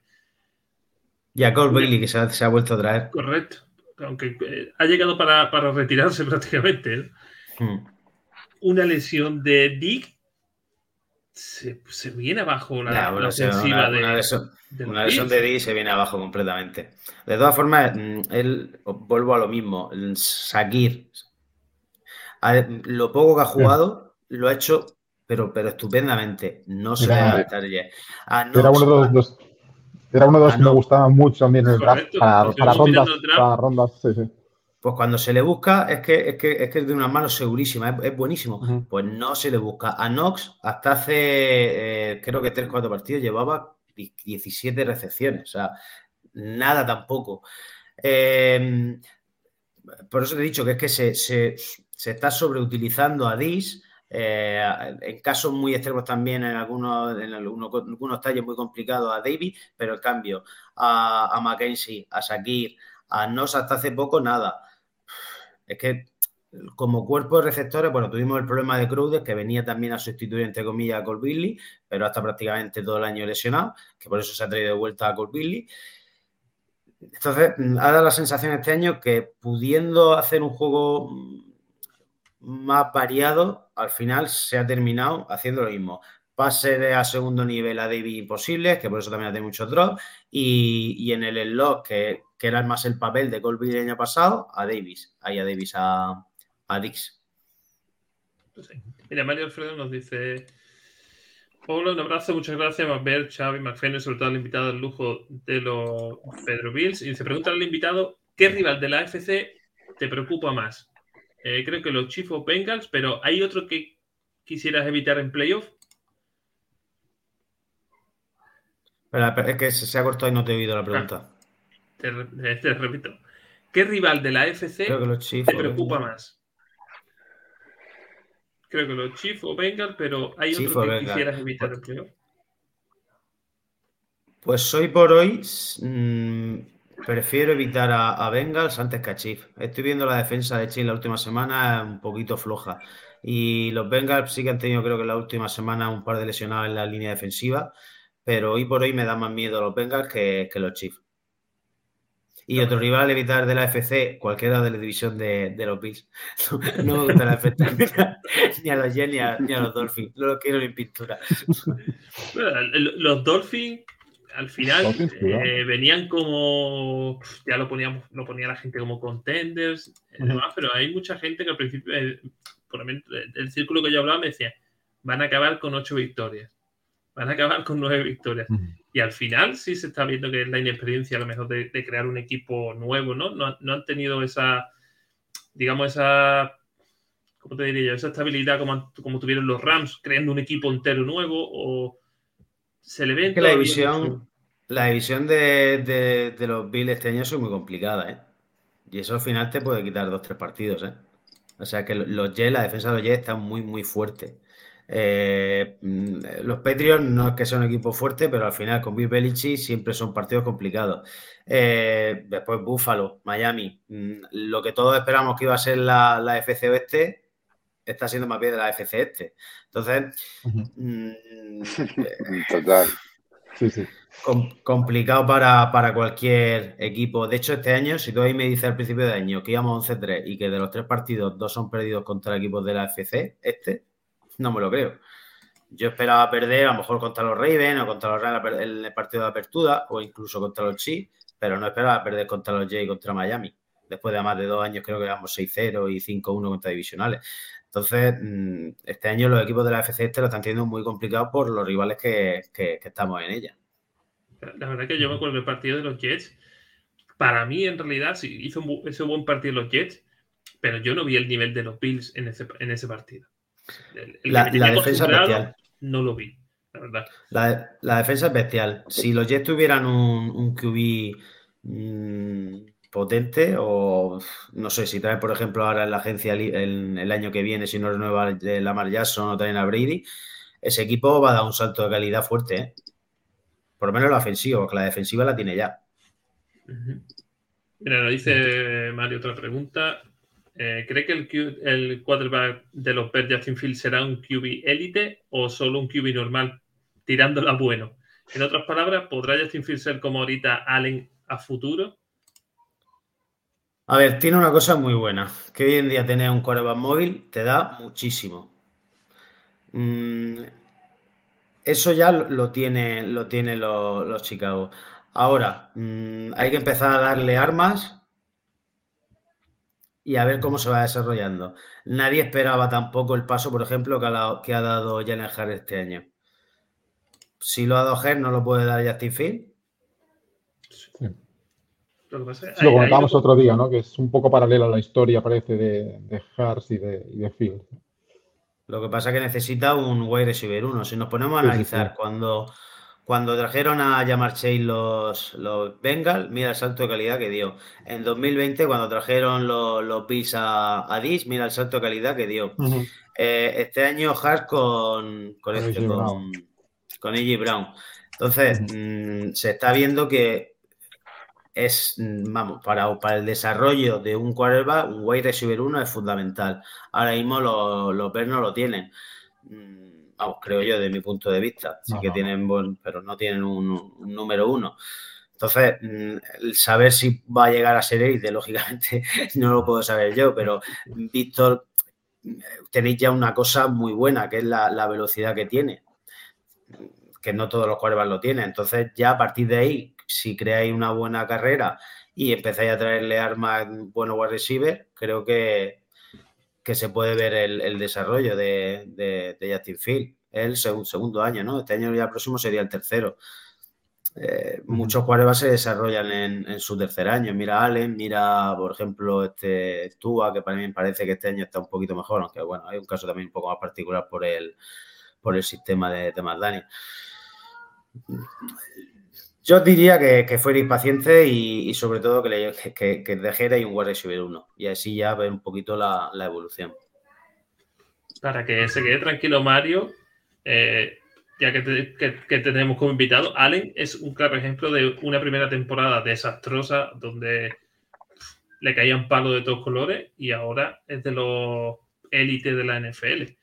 [SPEAKER 3] Y a Cole Bailey, que se ha, vuelto a traer.
[SPEAKER 1] Correcto. Aunque eh, ha llegado para, retirarse prácticamente. ¿eh? Hmm. Una lesión de Dick se, viene abajo la, ofensiva de,
[SPEAKER 3] una lesión de D se viene abajo completamente. De todas formas, mm, él, vuelvo a lo mismo, Sakir, lo poco que ha jugado, lo ha hecho, pero, pero estupendamente. No se
[SPEAKER 2] era, era uno de los, era uno de los que me gustaba mucho también en el draft para, rondas, para rondas, sí, sí.
[SPEAKER 3] Pues cuando se le busca es que es, que, es, que es de una mano segurísima, es, buenísimo. Pues no se le busca. A Knox hasta hace, eh, creo que 3-4 partidos, llevaba 17 recepciones. O sea, nada tampoco. Eh, por eso te he dicho que es que se, está sobreutilizando a Dis. Eh, en casos muy extremos también, en algunos, en algunos, tallos muy complicados a David, pero en cambio a, a Mackenzie, a Sakir, a Nos hasta hace poco, nada es que como cuerpo de receptores, bueno, tuvimos el problema de Crowder, que venía también a sustituir, entre comillas, a Cole pero hasta prácticamente todo el año lesionado, que por eso se ha traído de vuelta a Cole Entonces, ha dado la sensación este año que pudiendo hacer un juego más variado, al final se ha terminado haciendo lo mismo. Pase de a segundo nivel a David imposible, que por eso también ha tenido muchos drops, y, en el slot, que que era más el papel de Colby el año pasado, a Davis, ahí a Davis, a, a Dix.
[SPEAKER 1] Mira, Mario Alfredo nos dice: Hola, un abrazo, muchas gracias ver Xavi, McFenes, sobre todo al invitado del lujo de los Pedro Bills. Y se pregunta al invitado: ¿qué rival de la AFC te preocupa más? Eh, creo que los Chiefs o Bengals, pero ¿hay otro que quisieras evitar en playoff?
[SPEAKER 3] Es que se ha cortado y no te he oído la pregunta. Ah.
[SPEAKER 1] Te, repito. ¿Qué rival de la FC te preocupa más? Creo que los Chiefs o Bengals, pero hay otro que quisieras evitar el playoff.
[SPEAKER 3] Pues hoy por hoy mm, prefiero evitar a, Bengals antes que a Chiefs. Estoy viendo la defensa de Chiefs la última semana un poquito floja. Y los Bengals sí que han tenido, creo que la última semana, un par de lesionados en la línea defensiva. Pero hoy por hoy me da más miedo los Bengals que los Chiefs. Y otro rival evitar de la FC, cualquiera de la división de, los Bills. No, me gusta la FC, ni a los Jets ni a, los Dolphins. No lo quiero ni en pintura.
[SPEAKER 1] los Dolphins al final eh, venían como ya lo poníamos lo ponía la gente como contenders pero hay mucha gente que al principio eh, por el círculo que yo hablaba me decía van a acabar con ocho victorias van a acabar con nueve victorias. Y al final sí se está viendo que es la inexperiencia a lo mejor de, crear un equipo nuevo, ¿no? ¿no? han tenido esa, digamos, esa, ¿cómo te diría yo? Esa estabilidad como, como tuvieron los Rams, creando un equipo entero nuevo o se le ve...
[SPEAKER 3] que la división, la división de, los Bills este año es muy complicada, ¿eh? Y eso al final te puede quitar dos, tres partidos, ¿eh? O sea que los Jets, la defensa de los Jets está muy, muy fuerte. Eh, mm, los Patriots no es que sea un equipo fuerte, pero al final con Bill Belichick siempre son partidos complicados. Eh, después Buffalo, Miami, mm, lo que todos esperamos que iba a ser la, la FC Oeste está siendo más bien de la FC Este. Entonces, mm,
[SPEAKER 4] total.
[SPEAKER 3] complicado para, para, cualquier equipo. De hecho, este año, si tú ahí me dices al principio de año que íbamos 11-3 y que de los tres partidos dos son perdidos contra equipos de la FC, este, no me lo creo. Yo esperaba perder a lo mejor contra los Ravens o contra los Rams en el partido de apertura o incluso contra los Chiefs, pero no esperaba perder contra los Jay y contra Miami. Después de más de dos años creo que vamos 6-0 y 5-1 contra divisionales. Entonces, mm, este año los equipos de la FC este lo están teniendo muy complicado por los rivales que, estamos en ella.
[SPEAKER 1] La verdad que yo me acuerdo del partido de los Jets. Para mí, en realidad, sí hizo un, ese buen partido los Jets, pero yo no vi el nivel de los Bills en ese, en ese partido. El- el
[SPEAKER 3] La-
[SPEAKER 1] que
[SPEAKER 3] defensa
[SPEAKER 1] acostumbrado,
[SPEAKER 3] bestial.
[SPEAKER 1] No lo vi, la verdad.
[SPEAKER 3] La, la defensa es bestial. Si los Jets tuvieran un, un QB mm, potente, o no sé, si traen, por ejemplo, ahora en la agencia el, el año que viene, si no renueva de Lamar Jackson o traen a Brady, ese equipo va a dar un salto de calidad fuerte, ¿eh? Por lo menos la ofensiva, porque la defensiva la tiene ya.
[SPEAKER 1] Mira, nos dice Mario otra pregunta. Eh, ¿Cree que el, Q- el quarterback de los Bears, Justin será un QB élite o solo un QB normal, tirándola bueno? En otras palabras, ¿podrá Justin Fields ser como ahorita Allen a futuro?
[SPEAKER 3] A ver, tiene una cosa muy buena, que hoy en día tener un quarterback móvil te da muchísimo. Mm, eso ya lo, tiene, lo tiene lo- los Chicago. Ahora, mm, hay que empezar a darle armas y a ver cómo se va desarrollando. Nadie esperaba tampoco el paso, por ejemplo, que ha, dado- que ha dado Jalen Hurts este año. Si lo ha dado Hurts, no lo puede dar Justin Fields.
[SPEAKER 2] Sí.
[SPEAKER 1] Lo que pasa
[SPEAKER 2] comentábamos
[SPEAKER 1] lo-
[SPEAKER 2] otro día, ¿no? Que es un poco paralela a la historia, parece, de, de Hars y de, y de Field.
[SPEAKER 3] Lo que pasa es que necesita un wide receiver uno. Si nos ponemos a
[SPEAKER 2] Sí, sí,
[SPEAKER 3] analizar
[SPEAKER 2] sí.
[SPEAKER 3] cuando, cuando trajeron a Jamar Chase los, los Bengals, mira el salto de calidad que dio. En 2020, cuando trajeron los, los Bills a, a Dish, mira el salto de calidad que dio. Eh, este año Hart con, con,
[SPEAKER 2] Con
[SPEAKER 3] este, con,
[SPEAKER 2] Brown.
[SPEAKER 3] con AJ Brown. Entonces, mm, se está viendo que es, mm, vamos, para, para el desarrollo de un quarterback, un wide receiver uno es fundamental. Ahora mismo los, los Bears no lo tienen. Mm, Vamos, creo yo, de mi punto de vista. Sí
[SPEAKER 2] No,
[SPEAKER 3] que
[SPEAKER 2] no,
[SPEAKER 3] tienen buen, pero no tienen un, un número uno. Entonces, mm, el saber si va a llegar a ser élite, lógicamente, no lo puedo saber yo, pero Víctor, tenéis ya una cosa muy buena, que es la, la velocidad que tiene, que no todos los quarterbacks lo tienen. Entonces, ya a partir de ahí, si creáis una buena carrera y empezáis a traerle armas buenos wide receiver, creo que, que se puede ver el, el desarrollo de, de, de Justin Field. El segun- segundo año, ¿no? Este año ya próximo sería el tercero. Eh. Muchos quarterbacks se desarrollan en, en su tercer año. Mira a Allen, mira, por ejemplo, este Tua, que para mí me parece que este año está un poquito mejor, aunque bueno, hay un caso también un poco más particular por el, por el sistema de, de McDaniel. Yo diría que, que fuerais pacientes y, sobre todo que, le, que, que dejarais un wide receiver uno y así ya ver un poquito la, evolución.
[SPEAKER 1] Para que se quede tranquilo Mario, eh, ya que, te- que- tenemos como invitado, Allen es un claro ejemplo de una primera temporada desastrosa donde le caían palos de todos colores y ahora es de los élites de la NFL.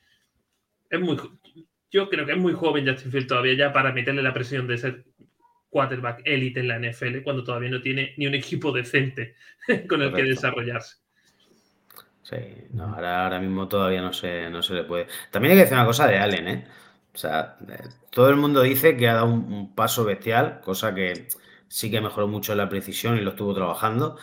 [SPEAKER 1] Es muy, yo creo que es muy joven Justin Field todavía ya para meterle la presión de ser quarterback élite en la NFL cuando todavía no tiene ni un equipo decente con el que desarrollarse.
[SPEAKER 3] Sí, no, ahora, ahora mismo todavía no se, no se le puede. También hay que decir una cosa de Allen, ¿eh? O sea, todo el mundo dice que ha dado un, un paso bestial, cosa que sí que mejoró mucho en la precisión y lo estuvo trabajando.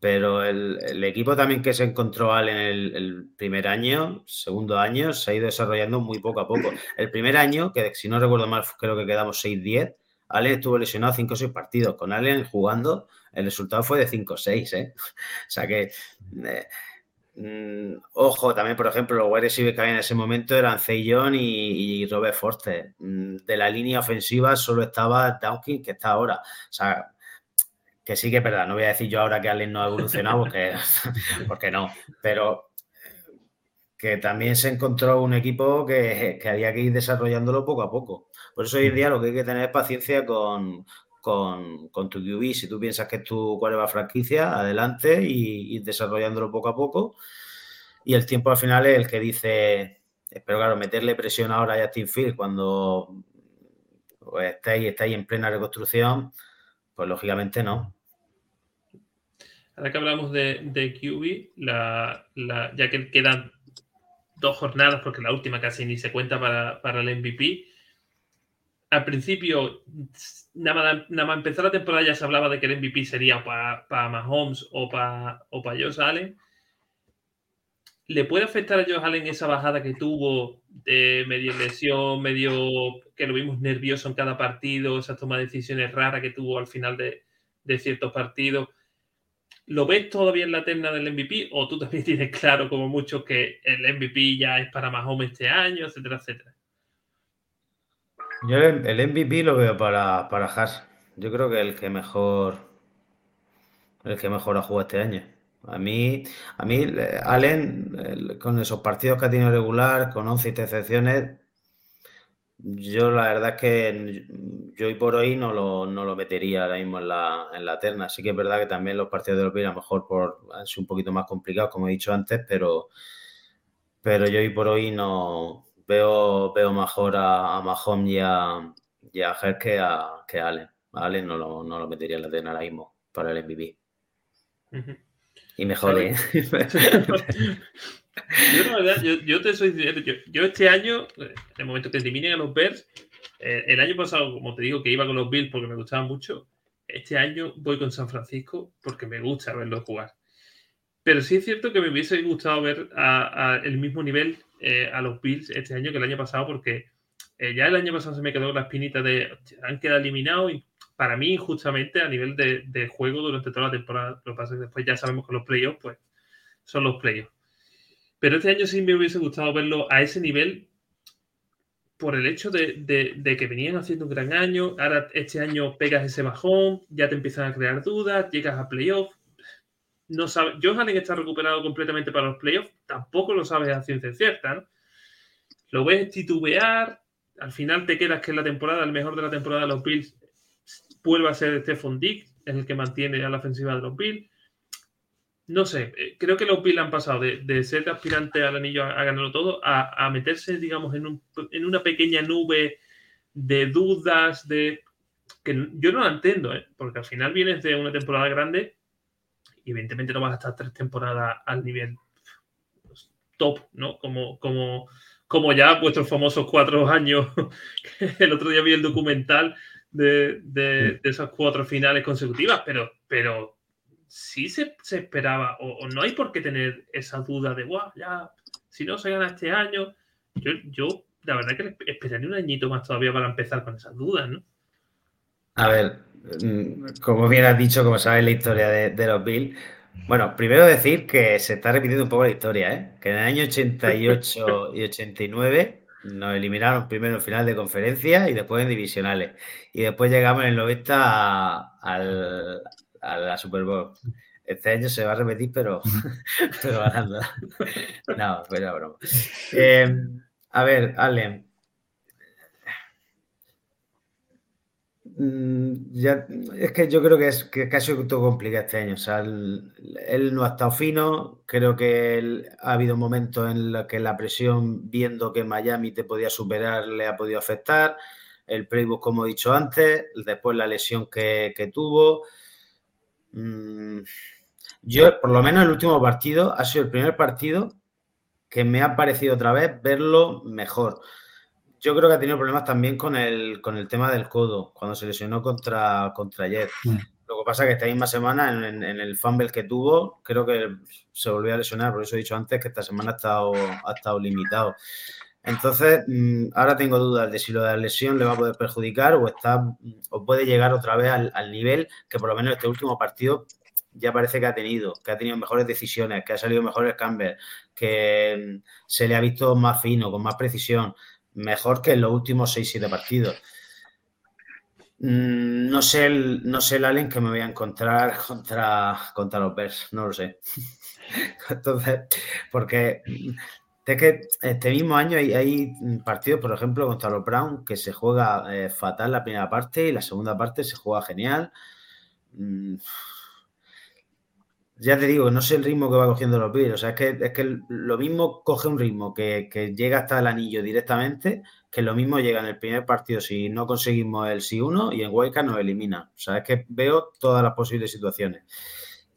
[SPEAKER 3] Pero el, el equipo también que se encontró Allen el, el primer año, segundo año, se ha ido desarrollando muy poco a poco. El primer año, que si no recuerdo mal, creo que quedamos 6-10, Allen estuvo lesionado 5 o 6 partidos. Con Allen jugando, el resultado fue de 5-6, ¿eh? O sea que. eh, Mm, ojo, también, por ejemplo, los wide receivers que había en ese momento eran Young y, Robert Forster. Mm, de la línea ofensiva solo estaba Dawkins, que está ahora. O sea, que sí que es verdad. No voy a decir yo ahora que Allen no ha evolucionado, porque, porque no. Pero que también se encontró un equipo que, que había que ir desarrollándolo poco a poco. Por eso hoy en día lo que hay que tener es paciencia con, con, tu QB. Si tú piensas que es tu va franquicia, adelante y ir desarrollándolo poco a poco. Y el tiempo al final es el que dice, pero claro, meterle presión ahora a Justin Field cuando pues, estáis, estáis en plena reconstrucción, pues lógicamente no.
[SPEAKER 1] Ahora que hablamos de, de QB, la, la- ya que quedan dos jornadas, porque la última casi ni se cuenta para, para el MVP, al principio, nada nada más empezar la temporada ya se hablaba de que el MVP sería para Mahomes o para o pa Josh Allen. ¿le puede afectar a Josh Allen esa bajada que tuvo de medio lesión, medio que lo vimos nervioso en cada partido, esa toma de decisiones rara que tuvo al final de, de ciertos partidos? ¿Lo ves todavía en la terna del MVP o tú también tienes claro como mucho que el MVP ya es para Mahomes este año, etcétera, etcétera?
[SPEAKER 3] Yo el MVP lo veo para, para Haas. Yo creo que el que mejor el que mejor ha jugado este año. A mí, a mí eh, Allen, con esos partidos que ha tenido regular, con 11 intercepciones, yo la verdad es que yo hoy por hoy no lo, no lo metería ahora mismo en la, en la terna. Sí que es verdad que también los partidos de los a lo mejor por, han sido un poquito más complicados, como he dicho antes, pero, pero yo hoy por hoy no veo, veo mejor a, a Mahomes y a, y a que a, que a Allen. A Allen no lo, no lo metería en la terna ahora mismo para el MVP. Y me jode.
[SPEAKER 1] Yo, la verdad, yo, yo te soy yo, yo este año, eh, en el momento que eliminen a los Bears, eh, el año pasado, como te digo, que iba con los Bills porque me gustaban mucho, este año voy con San Francisco porque me gusta verlos jugar. Pero sí es cierto que me hubiese gustado ver a, a el mismo nivel eh, a los Bills este año que el año pasado porque eh, ya el año pasado se me quedó la espinita de "Hostia, han quedado eliminados y para mí justamente a nivel de, de juego durante toda la temporada, lo que pasa es que después ya sabemos que los playoffs pues son los playoffs. Pero este año sí me hubiese gustado verlo a ese nivel por el hecho de, de- de que venían haciendo un gran año. Ahora este año pegas ese bajón, ya te empiezan a crear dudas, llegas a playoff. No sabe, Josh Allen está recuperado completamente para los playoffs, tampoco lo sabes a ciencia cierta. Lo ves titubear, al final te quedas que en la temporada, el mejor de la temporada de los Bills, vuelve a ser Stephon Diggs, es el que mantiene a la ofensiva de los Bills no sé, eh, creo que los Bills han pasado de, de ser aspirante al anillo a, ganarlo todo a, a meterse, digamos, en, un- en una pequeña nube de dudas, de que yo no la entiendo, ¿eh? porque al final vienes de una temporada grande y evidentemente no vas a estar tres temporadas al nivel pues, top, ¿no? Como, como, como ya vuestros famosos cuatro años. el otro día vi el documental de, de- de esas cuatro finales consecutivas, pero, pero sí se, se esperaba, o, o no hay por qué tener esa duda de, guau, ya, si no se gana este año, yo, yo la verdad que esperaría un añito más todavía para empezar con esas dudas, ¿no?
[SPEAKER 3] A ver, como bien has dicho, como sabes la historia de, de los Bills, bueno, primero decir que se está repitiendo un poco la historia, ¿eh? Que en el año 88 y 89 nos eliminaron primero en final de conferencia y después en divisionales. Y después llegamos en el 90 a, al- a la Super Bowl. Este año se va a repetir, pero, pero ganando. No, pero broma. Eh, a ver, Ale, Ya, es que yo creo que es que casi todo complicado este año. O sea, él, no ha estado fino. Creo que ha habido momentos en los que la presión, viendo que Miami te podía superar, le ha podido afectar. El playbook, como he dicho antes, después la lesión que, que tuvo. Mm, Yo, por lo menos, el último partido ha sido el primer partido que me ha parecido otra vez verlo mejor. Yo creo que ha tenido problemas también con el, con el tema del codo, cuando se lesionó contra, contra Jet.
[SPEAKER 2] Mm.
[SPEAKER 3] Lo que pasa es que esta misma semana, en, en- en el fumble que tuvo, creo que se volvió a lesionar. Por eso he dicho antes que esta semana ha estado, ha estado limitado. Entonces, mm, ahora tengo dudas de si lo de la lesión le va a poder perjudicar o, está, o puede llegar otra vez al, al nivel que por lo menos este último partido ya parece que ha tenido, que ha tenido mejores decisiones, que ha salido mejores cambios, que mm, se le ha visto más fino, con más precisión, mejor que en los últimos 6-7 partidos. Mm, No sé, el, no sé el Allen que me voy a encontrar contra, contra los Bears, no lo sé. Entonces, porque es que este mismo año hay, partidos, por ejemplo, contra los Browns, que se juega eh, fatal la primera parte y la segunda parte se juega genial. Mm, ya te digo, no sé el ritmo que va cogiendo los Bills. O sea, es que, es que lo mismo coge un ritmo que, que llega hasta el anillo directamente, que lo mismo llega en el primer partido si no conseguimos el sí 1 y en Wildcard nos elimina. O sea, es que veo todas las posibles situaciones.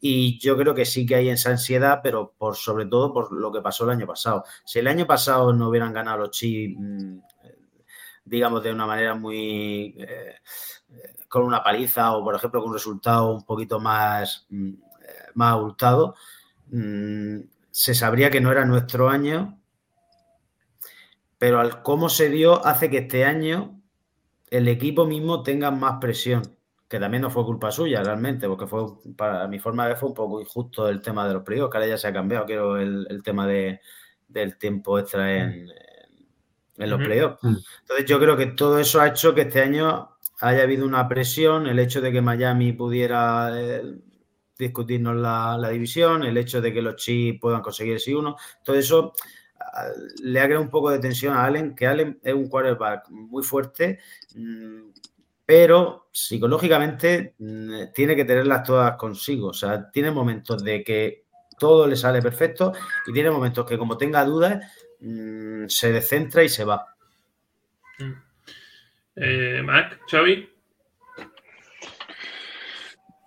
[SPEAKER 3] Y yo creo que sí que hay esa ansiedad, pero por sobre todo por lo que pasó el año pasado. Si el año pasado no hubieran ganado los Chiefs, mm, digamos, de una manera muy. eh, eh, con una paliza o, por ejemplo, con un resultado un poquito más, mm, más abultado, mm, se sabría que no era nuestro año, pero al cómo se dio hace que este año el equipo mismo tenga más presión, que también no fue culpa suya realmente, porque fue para mi forma de ver fue un poco injusto el tema de los periodos, que ahora ya se ha cambiado, quiero el, el tema de, del tiempo extra en, en los playoffs.
[SPEAKER 2] Mm.
[SPEAKER 3] Entonces yo creo que todo eso ha hecho que este año haya habido una presión, el hecho de que Miami pudiera eh, discutirnos la, la división, el hecho de que los Chiefs puedan conseguir ese uno, todo eso ah, le ha creado un poco de tensión a Allen, que Allen es un quarterback muy fuerte, mm, pero psicológicamente mm, tiene que tenerlas todas consigo. O sea, tiene momentos de que todo le sale perfecto y tiene momentos que como tenga dudas mm, se descentra y se va.
[SPEAKER 1] Eh, Mac, Xavi,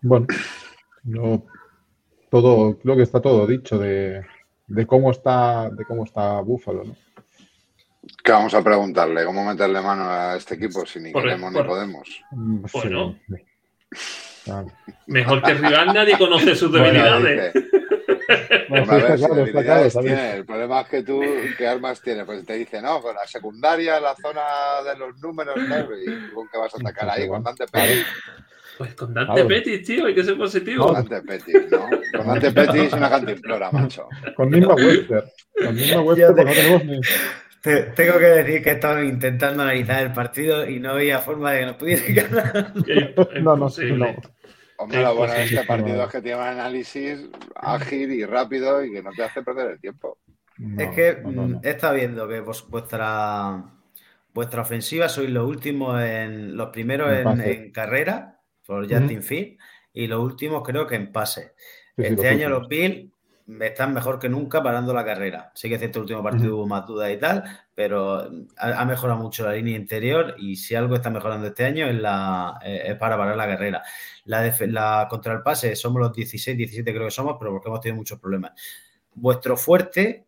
[SPEAKER 2] Bueno, no, todo, creo que está todo dicho de, de cómo está, de cómo está Buffalo, ¿no?
[SPEAKER 4] ¿Qué vamos a preguntarle? ¿Cómo meterle mano a este equipo si ni
[SPEAKER 1] Por-
[SPEAKER 4] queremos
[SPEAKER 1] por-
[SPEAKER 4] ni podemos?
[SPEAKER 2] Mm, sí,
[SPEAKER 1] Bueno.
[SPEAKER 2] Claro.
[SPEAKER 1] mejor que el rival, nadie conoce sus debilidades.
[SPEAKER 2] Bueno,
[SPEAKER 4] a ver,
[SPEAKER 2] claro,
[SPEAKER 4] debilidades tiene. El problema es que tú, ¿qué armas tienes? Pues te dice, no, con la secundaria, la zona de los números, tal, y ¿con qué vas a atacar ahí? Con Dante Pettis.
[SPEAKER 1] Pues con Dante
[SPEAKER 2] Claro.
[SPEAKER 1] Pettis, tío, hay que ser positivo.
[SPEAKER 4] Con Dante Pettis, ¿no? Con Dante Pettis una cantimplora, macho.
[SPEAKER 2] Con Nisma Webster. Con Nisma Webster, pues no tenemos ni.
[SPEAKER 3] Te- tengo que decir que estaba intentando analizar el partido y no había forma de que nos pudiera ganar.
[SPEAKER 1] Es- es
[SPEAKER 2] No, no,
[SPEAKER 1] posible.
[SPEAKER 2] no.
[SPEAKER 4] Hombre, lo bueno de este partido es que tiene un análisis ágil y rápido y que no te hace perder el tiempo.
[SPEAKER 2] No,
[SPEAKER 3] es que
[SPEAKER 2] no, no,
[SPEAKER 3] estado viendo que vos- vuestra, vuestra ofensiva sois los últimos en los primeros
[SPEAKER 2] en
[SPEAKER 3] carrera por Justin Field y los últimos creo que en pase.
[SPEAKER 2] Sí,
[SPEAKER 3] este año los Bills están mejor que nunca parando la carrera. Sí que es cierto, el último partido hubo más dudas y tal, pero ha, mejorado mucho la línea interior y si algo está mejorando este año es, la, eh, es para parar la carrera. La, la contra el pase somos los 16, 17 creo que somos, pero porque hemos tenido muchos problemas. Vuestro fuerte,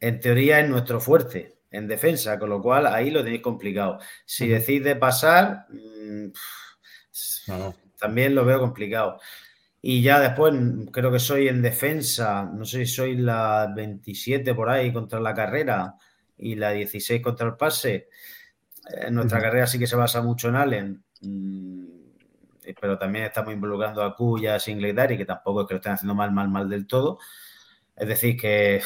[SPEAKER 3] en teoría, es nuestro fuerte en defensa, con lo cual ahí lo tenéis complicado. Si decís de pasar, mm,
[SPEAKER 2] No,
[SPEAKER 3] también lo veo complicado. Y ya después creo que soy en defensa, no sé si soy la 27 por ahí contra la carrera y la 16 contra el pase. Eh, nuestra carrera sí que se basa mucho en Allen, mm, pero también estamos involucrando a Q y a Singletary, que tampoco es que lo estén haciendo mal, mal, mal del todo. Es decir, que,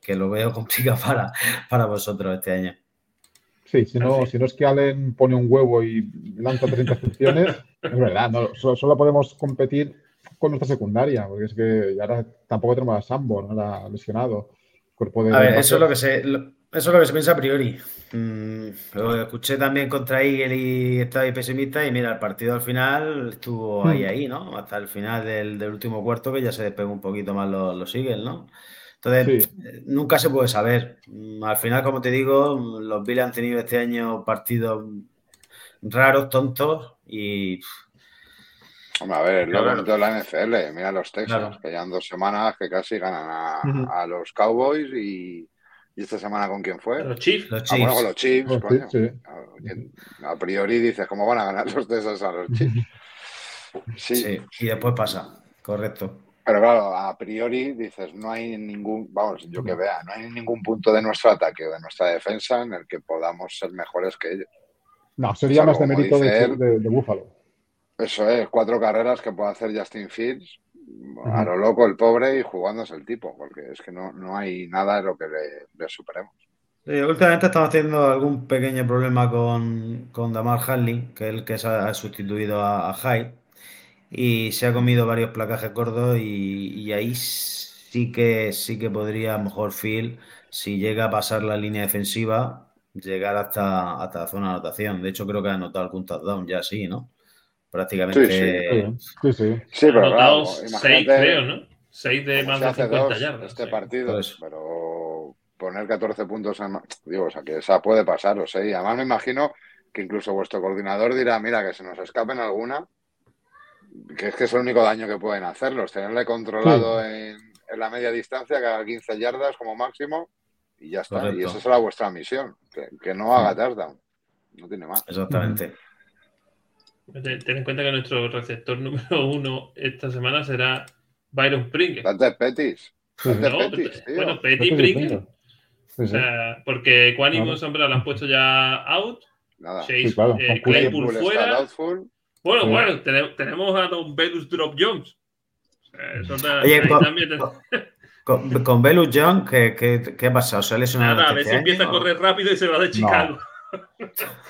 [SPEAKER 3] que lo veo complicado para, para vosotros este año.
[SPEAKER 2] Sí, si no, si no es que Allen pone un huevo y lanza 30 excepciones, es verdad, no, solo, solo podemos competir con nuestra secundaria, porque es que ahora tampoco tenemos a Sambor, ahora lesionado. Cuerpo de
[SPEAKER 3] A ver, eso es lo que se, lo- eso es lo que se piensa a priori. Mm, lo escuché también contra Eagle y estaba ahí pesimista y mira, el partido al final estuvo ahí,
[SPEAKER 2] Hmm.
[SPEAKER 3] ahí, ¿no? Hasta el final del, del último cuarto que ya se despegó un poquito más los, los Eagles, ¿no? Entonces,
[SPEAKER 2] Sí.
[SPEAKER 3] nunca se puede saber. Mm, Al final, como te digo, mm, los Bills han tenido este año partidos raros, tontos y
[SPEAKER 4] Hombre, a ver, es lo bonito de la NFL. Mira los Texans,
[SPEAKER 3] Claro.
[SPEAKER 4] que llevan dos semanas que casi ganan a, los Cowboys y, y esta semana con quién fue.
[SPEAKER 1] Los Chiefs.
[SPEAKER 3] los
[SPEAKER 4] Ah, bueno,
[SPEAKER 3] Chiefs.
[SPEAKER 4] con los Chiefs,
[SPEAKER 2] sí, sí.
[SPEAKER 4] A, priori dices, ¿cómo van a ganar los Texans a los Chiefs? Sí,
[SPEAKER 3] Sí, y después pasa, correcto.
[SPEAKER 4] Pero claro, a priori dices, no hay ningún, vamos, yo que vea, no hay ningún punto de nuestro ataque o de nuestra defensa en el que podamos ser mejores que ellos.
[SPEAKER 2] No, sería
[SPEAKER 4] Salvo,
[SPEAKER 2] más de mérito de, de, de Búfalo.
[SPEAKER 4] Eso es, cuatro carreras que puede hacer Justin Fields, a lo loco el pobre y jugándose el tipo, porque es que no, no hay nada en lo que le, le superemos.
[SPEAKER 3] Sí, últimamente estamos teniendo algún pequeño problema con, con Damar Hamlin, que es el que se ha sustituido a, a Hyde, y se ha comido varios placajes gordos y, y ahí sí que sí que podría, a lo mejor Phil, si llega a pasar la línea defensiva, llegar hasta, hasta la zona de anotación. De hecho, creo que ha anotado algún touchdown ya sí, ¿no? Prácticamente.
[SPEAKER 2] Sí, sí, sí.
[SPEAKER 4] Sí, pero claro,
[SPEAKER 1] Anotados seis, creo, ¿no? Seis de más de
[SPEAKER 4] hace
[SPEAKER 1] 50
[SPEAKER 4] dos
[SPEAKER 1] yardas.
[SPEAKER 4] este
[SPEAKER 1] sí.
[SPEAKER 4] partido,
[SPEAKER 3] Por eso.
[SPEAKER 4] pero poner 14 puntos, en, digo, o sea, que esa puede pasar, o sea, y además me imagino que incluso vuestro coordinador dirá, mira, que se nos escapen alguna, que es que es el único daño que pueden hacerlos, tenerle controlado en, en la media distancia, haga 15 yardas como máximo, y ya está, y esa será vuestra misión, que, que no haga touchdown, no tiene más.
[SPEAKER 3] Exactamente.
[SPEAKER 1] Ten en cuenta que nuestro receptor número uno esta semana será Byron Pringle.
[SPEAKER 4] Dante Pettis,
[SPEAKER 2] sí.
[SPEAKER 1] No,
[SPEAKER 4] Pettis,
[SPEAKER 1] bueno,
[SPEAKER 2] Pettis
[SPEAKER 1] Pringle.
[SPEAKER 2] Sí,
[SPEAKER 1] O sea, porque Quanimo
[SPEAKER 2] Claro.
[SPEAKER 1] Sombra lo han puesto ya out.
[SPEAKER 4] Nada.
[SPEAKER 1] Chase,
[SPEAKER 2] Sí, claro,
[SPEAKER 1] eh, Claypool fuera. Bueno, bueno, tenemos, a Don Velus Drop Jones. O eso
[SPEAKER 3] Oye, con-
[SPEAKER 1] también te-
[SPEAKER 3] Con, con Belus Young, ¿qué, qué, qué ha pasado? ¿Se ha lesionado
[SPEAKER 1] Nada, a
[SPEAKER 3] durante
[SPEAKER 1] ver si
[SPEAKER 3] este
[SPEAKER 1] empieza a correr rápido y se va de Chicago.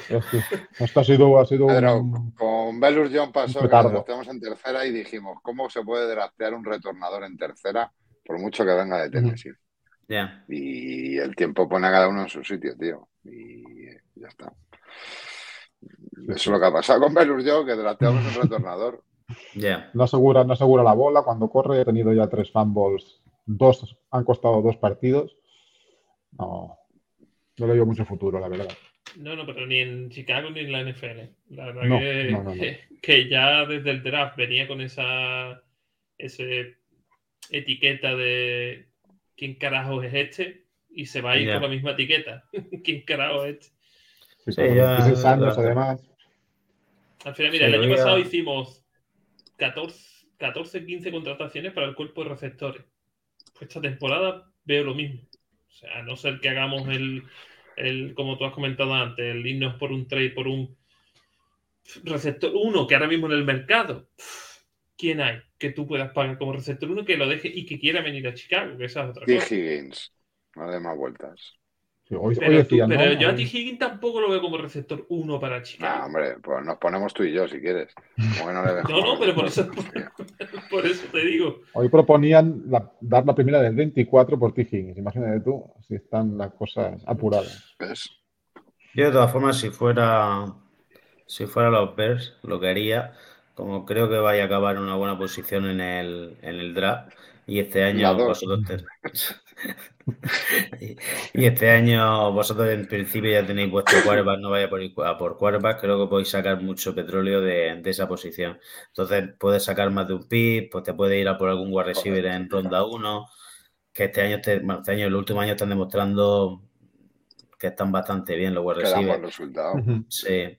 [SPEAKER 2] Es que esto ha sido, ha sido
[SPEAKER 4] Pedro,
[SPEAKER 2] un-
[SPEAKER 4] con Belus John pasó que drafteamos en tercera y dijimos, ¿cómo se puede draftear un retornador en tercera por mucho que venga de Tennessee?
[SPEAKER 3] Ya.
[SPEAKER 4] Y el tiempo pone a cada uno en su sitio, tío. Y ya está. Eso es lo que ha pasado con Belus John, que drafteamos un retornador.
[SPEAKER 3] Ya.
[SPEAKER 2] no asegura, no asegura la bola cuando corre. He tenido ya tres fumbles. Dos han costado dos partidos. No, no le veo mucho futuro, la verdad.
[SPEAKER 1] No, no, pero ni en Chicago ni en la NFL. La verdad
[SPEAKER 2] No,
[SPEAKER 1] que,
[SPEAKER 2] no, no, no.
[SPEAKER 1] que ya desde el draft venía con esa ese etiqueta de quién carajo es este y se va a ir con la misma etiqueta. ¿Quién carajo es este?
[SPEAKER 2] Sí,
[SPEAKER 3] Sí,
[SPEAKER 2] con
[SPEAKER 3] ya-
[SPEAKER 2] 16 años,
[SPEAKER 3] ya-
[SPEAKER 2] además.
[SPEAKER 1] Al final, mira,
[SPEAKER 3] Sí,
[SPEAKER 1] el año pasado hicimos 14, 14, 15 contrataciones para el cuerpo de receptores. Pues esta temporada veo lo mismo. O sea, a no ser que hagamos el, el como tú has comentado antes, el irnos por un trade, por un receptor uno que ahora mismo en el mercado. ¿Quién hay que tú puedas pagar como receptor uno que lo deje y que quiera venir a Chicago? Que esa es otra cosa.
[SPEAKER 4] Higgins. No le más vueltas.
[SPEAKER 2] Hoy
[SPEAKER 1] Pero, tú-
[SPEAKER 2] decían,
[SPEAKER 1] pero
[SPEAKER 2] ¿no?
[SPEAKER 1] yo a T. Higgins tampoco lo veo como receptor uno para
[SPEAKER 4] No,
[SPEAKER 1] Chicago.
[SPEAKER 4] hombre, pues nos ponemos tú y yo si quieres. Como que no, le
[SPEAKER 1] No, no, pero por eso, por eso te digo.
[SPEAKER 2] Hoy proponían la- dar la primera del 24 por T. Higgins. Imagínate tú si están las cosas apuradas.
[SPEAKER 4] ¿Ves?
[SPEAKER 3] Yo, de todas formas, si fuera, si fuera los Bears, lo que haría, como creo que vaya a acabar en una buena posición en el, en el draft, y este
[SPEAKER 4] La
[SPEAKER 3] año
[SPEAKER 4] dos.
[SPEAKER 3] vosotros te- y, este año vosotros en principio ya tenéis vuestro quarterback, no vaya por, ir a por quarterback, creo que podéis sacar mucho petróleo de, de esa posición. Entonces puedes sacar más de un pick, pues te puede ir a por algún wide receiver en ronda 1, que este año, este, bueno, este año, el último año están demostrando que están bastante bien los wide receivers. Sí.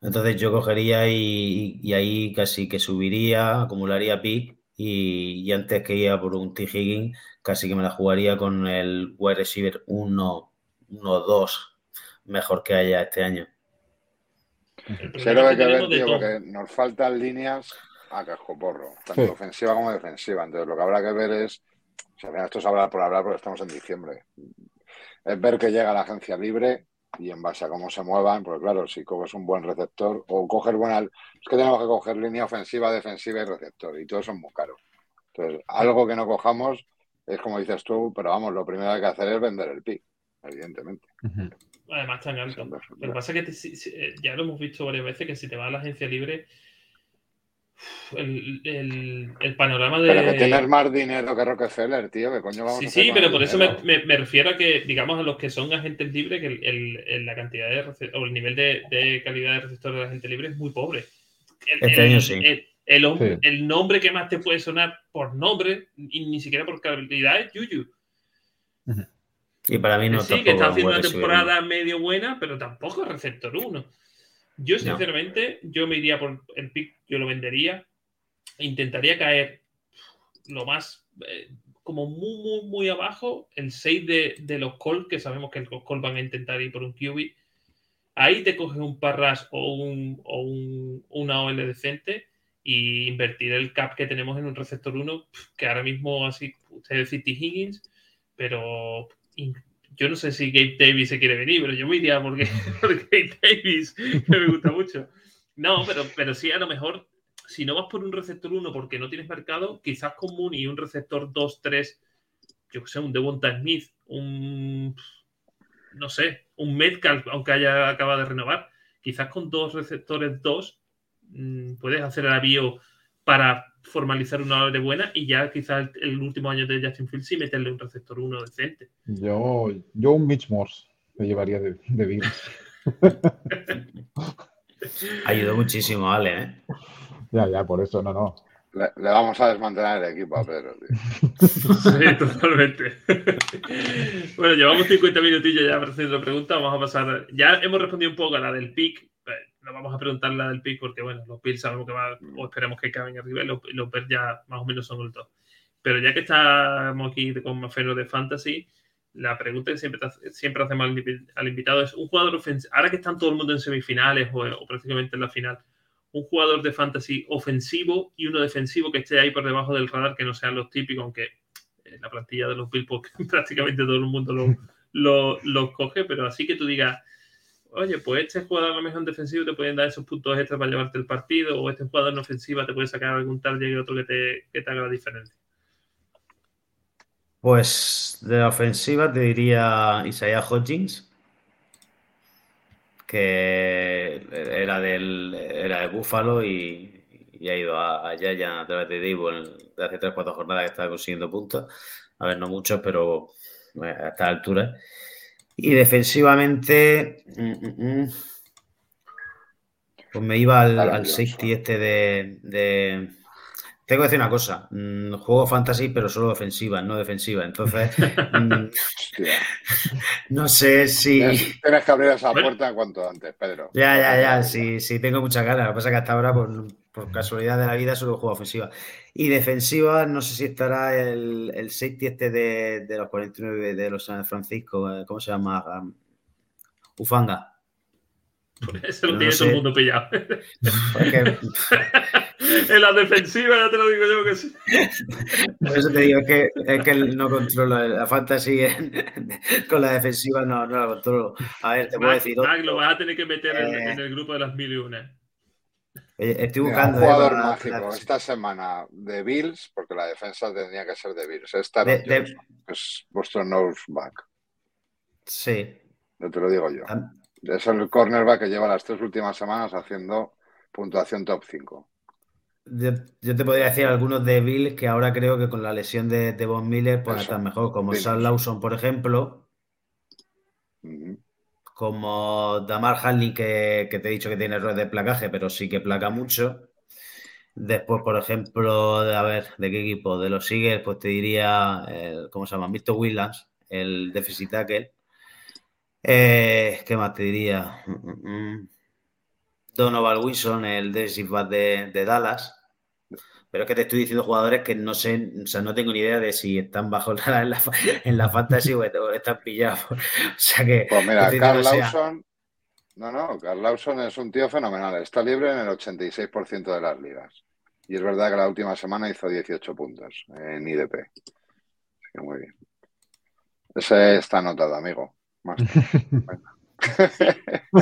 [SPEAKER 3] Entonces yo cogería y, y ahí casi que subiría, acumularía pick y, y antes que ir a por un T. Higgins, casi que me la jugaría con el wide receiver 1, 1, 2 mejor que haya este año.
[SPEAKER 4] Sí,
[SPEAKER 1] problema
[SPEAKER 4] lo que hay
[SPEAKER 1] que
[SPEAKER 4] que ver, tío, porque nos faltan líneas a cascoporro, tanto
[SPEAKER 2] Sí.
[SPEAKER 4] ofensiva como defensiva. Entonces, lo que habrá que ver es, o sea, al final esto es hablar por hablar porque estamos en diciembre, es ver que llega la agencia libre y en base a cómo se muevan, porque claro, si coges un buen receptor o coger buena, es que tenemos que coger línea ofensiva, defensiva y receptor, y todos son muy caros. Entonces, algo que no cojamos es como dices tú, pero vamos, lo primero que hay que hacer es vender el pick, evidentemente.
[SPEAKER 1] Además, tan alto. Lo que pasa es que te- si- si- eh, ya lo hemos visto varias veces que si te vas a la agencia libre, el, el- el panorama de.
[SPEAKER 4] Pero que tienes más dinero que Rockefeller, tío, que coño vamos
[SPEAKER 1] Sí,
[SPEAKER 4] a hacer
[SPEAKER 1] sí,
[SPEAKER 4] con
[SPEAKER 1] pero por eso me, me- me refiero a que, digamos, a los que son agentes libres, que el, el- el- la cantidad de o el nivel de, de calidad de receptor de la gente libre es muy pobre. El,
[SPEAKER 3] Este
[SPEAKER 1] el-
[SPEAKER 3] año sí.
[SPEAKER 1] El,
[SPEAKER 2] Sí.
[SPEAKER 1] nombre que más te puede sonar por nombre, y ni siquiera por calidad, es Yuyu.
[SPEAKER 3] Y para mí no
[SPEAKER 1] sí, que está haciendo una temporada medio buena, pero tampoco es receptor 1. Yo, sinceramente, yo me iría por el pick, yo lo vendería. Intentaría caer lo más, eh, como muy, muy, muy abajo, el 6 de, de los Colts, que sabemos que los Colts van a intentar ir por un QB. Ahí te coges un Parras o, un, o un- una OL decente y invertir el cap que tenemos en un receptor 1, que ahora mismo así, usted decir T. Higgins, pero yo no sé si Gabe Davis se quiere venir, pero yo me iría porque, por Gabe Davis, que me gusta mucho. No, pero, pero sí, a lo mejor, si no vas por un receptor 1 porque no tienes mercado, quizás con Mooney y un receptor 2, 3, yo que sé, un Devonta Smith, un, no sé, un Metcalf, aunque haya acabado de renovar, quizás con dos receptores 2 mm, puedes hacer el avío para formalizar una hora buena y ya quizás el, el último año de Justin Fields sí meterle un receptor 1 decente.
[SPEAKER 2] Yo, yo un Mitch Morse me llevaría de, de Bills.
[SPEAKER 3] Ayudó muchísimo, Ale, ¿eh?
[SPEAKER 2] Ya, ya, por eso, no, no.
[SPEAKER 4] Le, le vamos a desmantelar el equipo a Pedro, tío.
[SPEAKER 1] Sí, totalmente. bueno, llevamos 50 minutillos ya haciendo preguntas. Vamos a pasar. Ya hemos respondido un poco a la del pick. Eh, No vamos a preguntar la del pick porque, bueno, los Bills sabemos que va, o esperemos que caben arriba y los, los ya más o menos son el top. Pero ya que estamos aquí con Mafeno de Fantasy, la pregunta que siempre, siempre hacemos al, invitado es: un jugador ofensivo, ahora que están todo el mundo en semifinales o, prácticamente en la final, un jugador de fantasy ofensivo y uno defensivo que esté ahí por debajo del radar, que no sean los típicos, aunque en la plantilla de los Bills prácticamente todo el mundo los lo, lo coge, pero así que tú digas oye, pues este jugador a lo mejor en defensivo te pueden dar esos puntos extras para llevarte el partido, o este jugador en ofensiva te puede sacar algún target y otro que te, que te haga la diferencia.
[SPEAKER 3] Pues de la ofensiva te diría Isaiah Hodgins, que era, del, era de Búfalo y, ha ido a, allá ya a través de Divo de hace 3-4 jornadas que está consiguiendo puntos. A ver, no muchos, pero a esta altura. Y defensivamente, mm, mm, mm, pues me iba al, al safety este de, Tengo que decir una cosa, juego fantasy pero solo ofensiva, no defensiva. Entonces, no sé si...
[SPEAKER 4] Tienes que abrir esa puerta cuanto antes, Pedro.
[SPEAKER 3] Ya, ya, ya, sí, sí, tengo muchas ganas. Lo que pasa es que hasta ahora, por, por casualidad de la vida, solo juego ofensiva. Y defensiva, no sé si estará el, el safety este de, de, los 49 de los San Francisco, eh, ¿cómo se llama? Ufanga.
[SPEAKER 1] Eso lo tiene todo el mundo pillado. en la defensiva ya te lo digo yo que sí.
[SPEAKER 3] Por eso te digo es que, es que no controlo la fantasy con la defensiva, no, no la controlo. A ver, te puedo decir.
[SPEAKER 1] lo vas a tener que meter en, en, el grupo de las mil y una.
[SPEAKER 3] Eh, estoy buscando.
[SPEAKER 4] un jugador mágico esta semana de Bills, porque la defensa tendría que ser de Bills. Esta de, de... es vuestro back
[SPEAKER 3] Sí.
[SPEAKER 4] No te lo digo yo. Es el cornerback que lleva las tres últimas semanas haciendo puntuación top 5.
[SPEAKER 3] Yo, te podría decir algunos de Bills que ahora creo que con la lesión de, de Von Miller pueden estar mejor, como Sam Lawson, por ejemplo como Damar Hanley, que, te he dicho que tiene errores de placaje, pero sí que placa mucho. Después, por ejemplo, a ver, ¿de qué equipo? De los Eagles, pues te diría, ¿cómo se llama? Mr. Williams, el deficit tackle. Eh, ¿Qué más te diría? Mm, mm, mm. Donovan Wilson, el defensive de, de Dallas. Pero es que te estoy diciendo jugadores que no sé, o sea, no tengo ni idea de si están bajo en la, en la fantasy o están pillados. O sea que.
[SPEAKER 4] Pues mira, Carl Lawson. No, no, Carl Lawson es un tío fenomenal. Está libre en el 86% de las ligas. Y es verdad que la última semana hizo 18 puntos en IDP. Así que muy bien. Ese está anotado, amigo. Más.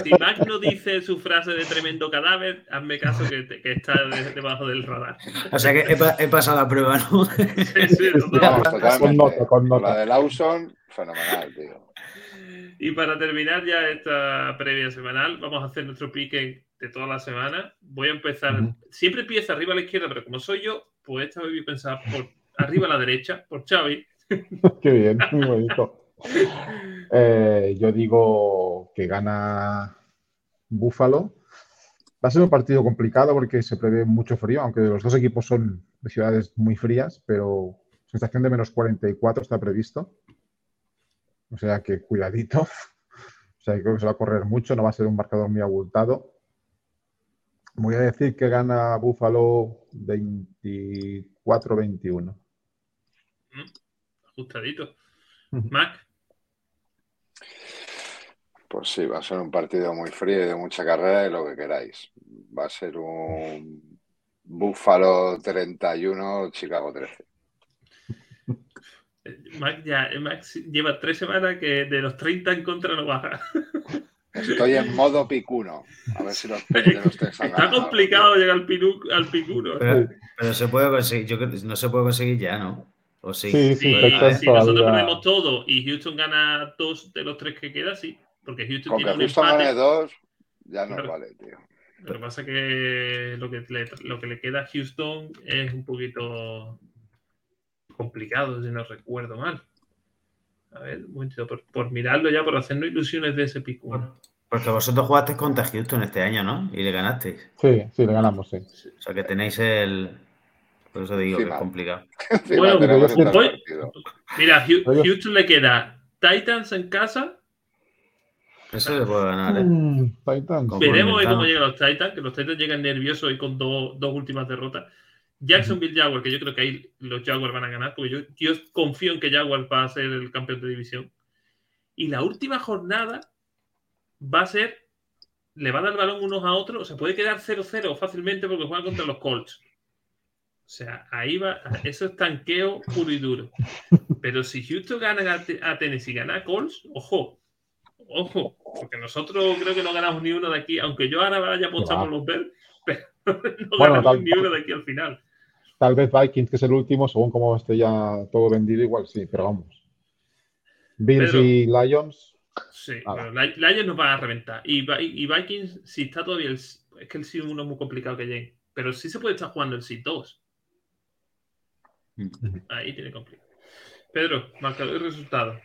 [SPEAKER 1] Si Mac no dice su frase de tremendo cadáver, hazme caso que, que está debajo del radar.
[SPEAKER 3] O sea que he, he pasado la prueba, ¿no? Sí, sí,
[SPEAKER 4] Con nota, con nota. La de Lawson, fenomenal, tío.
[SPEAKER 1] Y para terminar ya esta previa semanal, vamos a hacer nuestro pique de toda la semana. Voy a empezar. Siempre empieza arriba a la izquierda, pero como soy yo, pues esta vez voy a pensar por arriba a la derecha, por Xavi.
[SPEAKER 2] Qué bien, muy bonito. Eh, yo digo que gana Búfalo. Va a ser un partido complicado porque se prevé mucho frío, aunque los dos equipos son de ciudades muy frías, pero sensación de menos 44 está previsto. O sea que cuidadito. O sea, creo que se va a correr mucho, no va a ser un marcador muy abultado. Voy a decir que gana Búfalo 24-21.
[SPEAKER 1] Mm, ajustadito. Mac.
[SPEAKER 4] Pues sí, va a ser un partido muy frío y de mucha carrera y lo que queráis. Va a ser un Búfalo 31, Chicago 13.
[SPEAKER 1] Max, ya, Max lleva tres semanas que de los 30 en contra no baja.
[SPEAKER 4] Estoy en modo picuno. A ver si los, los
[SPEAKER 1] Está complicado llegar al, al picuno.
[SPEAKER 3] Pero, se puede conseguir, yo creo que no se puede conseguir ya, ¿no? ¿O sí?
[SPEAKER 2] Sí, sí,
[SPEAKER 1] si nosotros perdemos todo y Houston gana dos de los tres que queda, sí. Porque Houston
[SPEAKER 4] Con
[SPEAKER 1] tiene
[SPEAKER 4] que Houston gane dos, ya no vale, tío.
[SPEAKER 1] Lo que pasa es que lo que, le, lo que le queda a Houston es un poquito complicado, si no recuerdo mal. A ver, un momentito, por, mirarlo ya, por hacernos ilusiones de ese pico.
[SPEAKER 3] Porque vosotros jugasteis contra Houston este año, ¿no? Y le ganasteis.
[SPEAKER 2] Sí, sí, le ganamos, sí.
[SPEAKER 3] O sea que tenéis el. Por eso digo que es complicado.
[SPEAKER 1] bueno, mira, Houston le queda Titans en casa
[SPEAKER 3] eso se puede ganar, ¿eh?
[SPEAKER 1] Mm, Veremos cómo llegan los Titans, que los Titans llegan nerviosos y con dos, últimas derrotas. Jacksonville Jaguar, que yo creo que ahí los Jaguars van a ganar, porque yo, yo confío en que Jaguar va a ser el campeón de división. Y la última jornada va a ser, le va a dar el balón unos a otros, o sea, puede quedar 0-0 fácilmente porque juegan contra los Colts. O sea, ahí va, eso es tanqueo puro y duro. Pero si Houston gana a, a Tennessee y gana a Colts, ojo, ojo, porque nosotros creo que no ganamos ni uno de aquí, aunque yo ahora vaya apostamos los Bears, pero no
[SPEAKER 2] Bueno,
[SPEAKER 1] ganamos
[SPEAKER 2] tal-
[SPEAKER 1] ni uno de aquí al final.
[SPEAKER 2] Tal vez Vikings, que es el último, según cómo esté ya todo vendido, igual sí, pero vamos. Bills y Lions,
[SPEAKER 1] Sí, pero Li- Lions nos va a reventar. Y, Vi- y Vikings, si está todavía el. Es que el Seed 1 es muy complicado que llegue. Pero sí se puede estar jugando el Seed 2. Ahí tiene complicado. Pedro, marcador y resultado.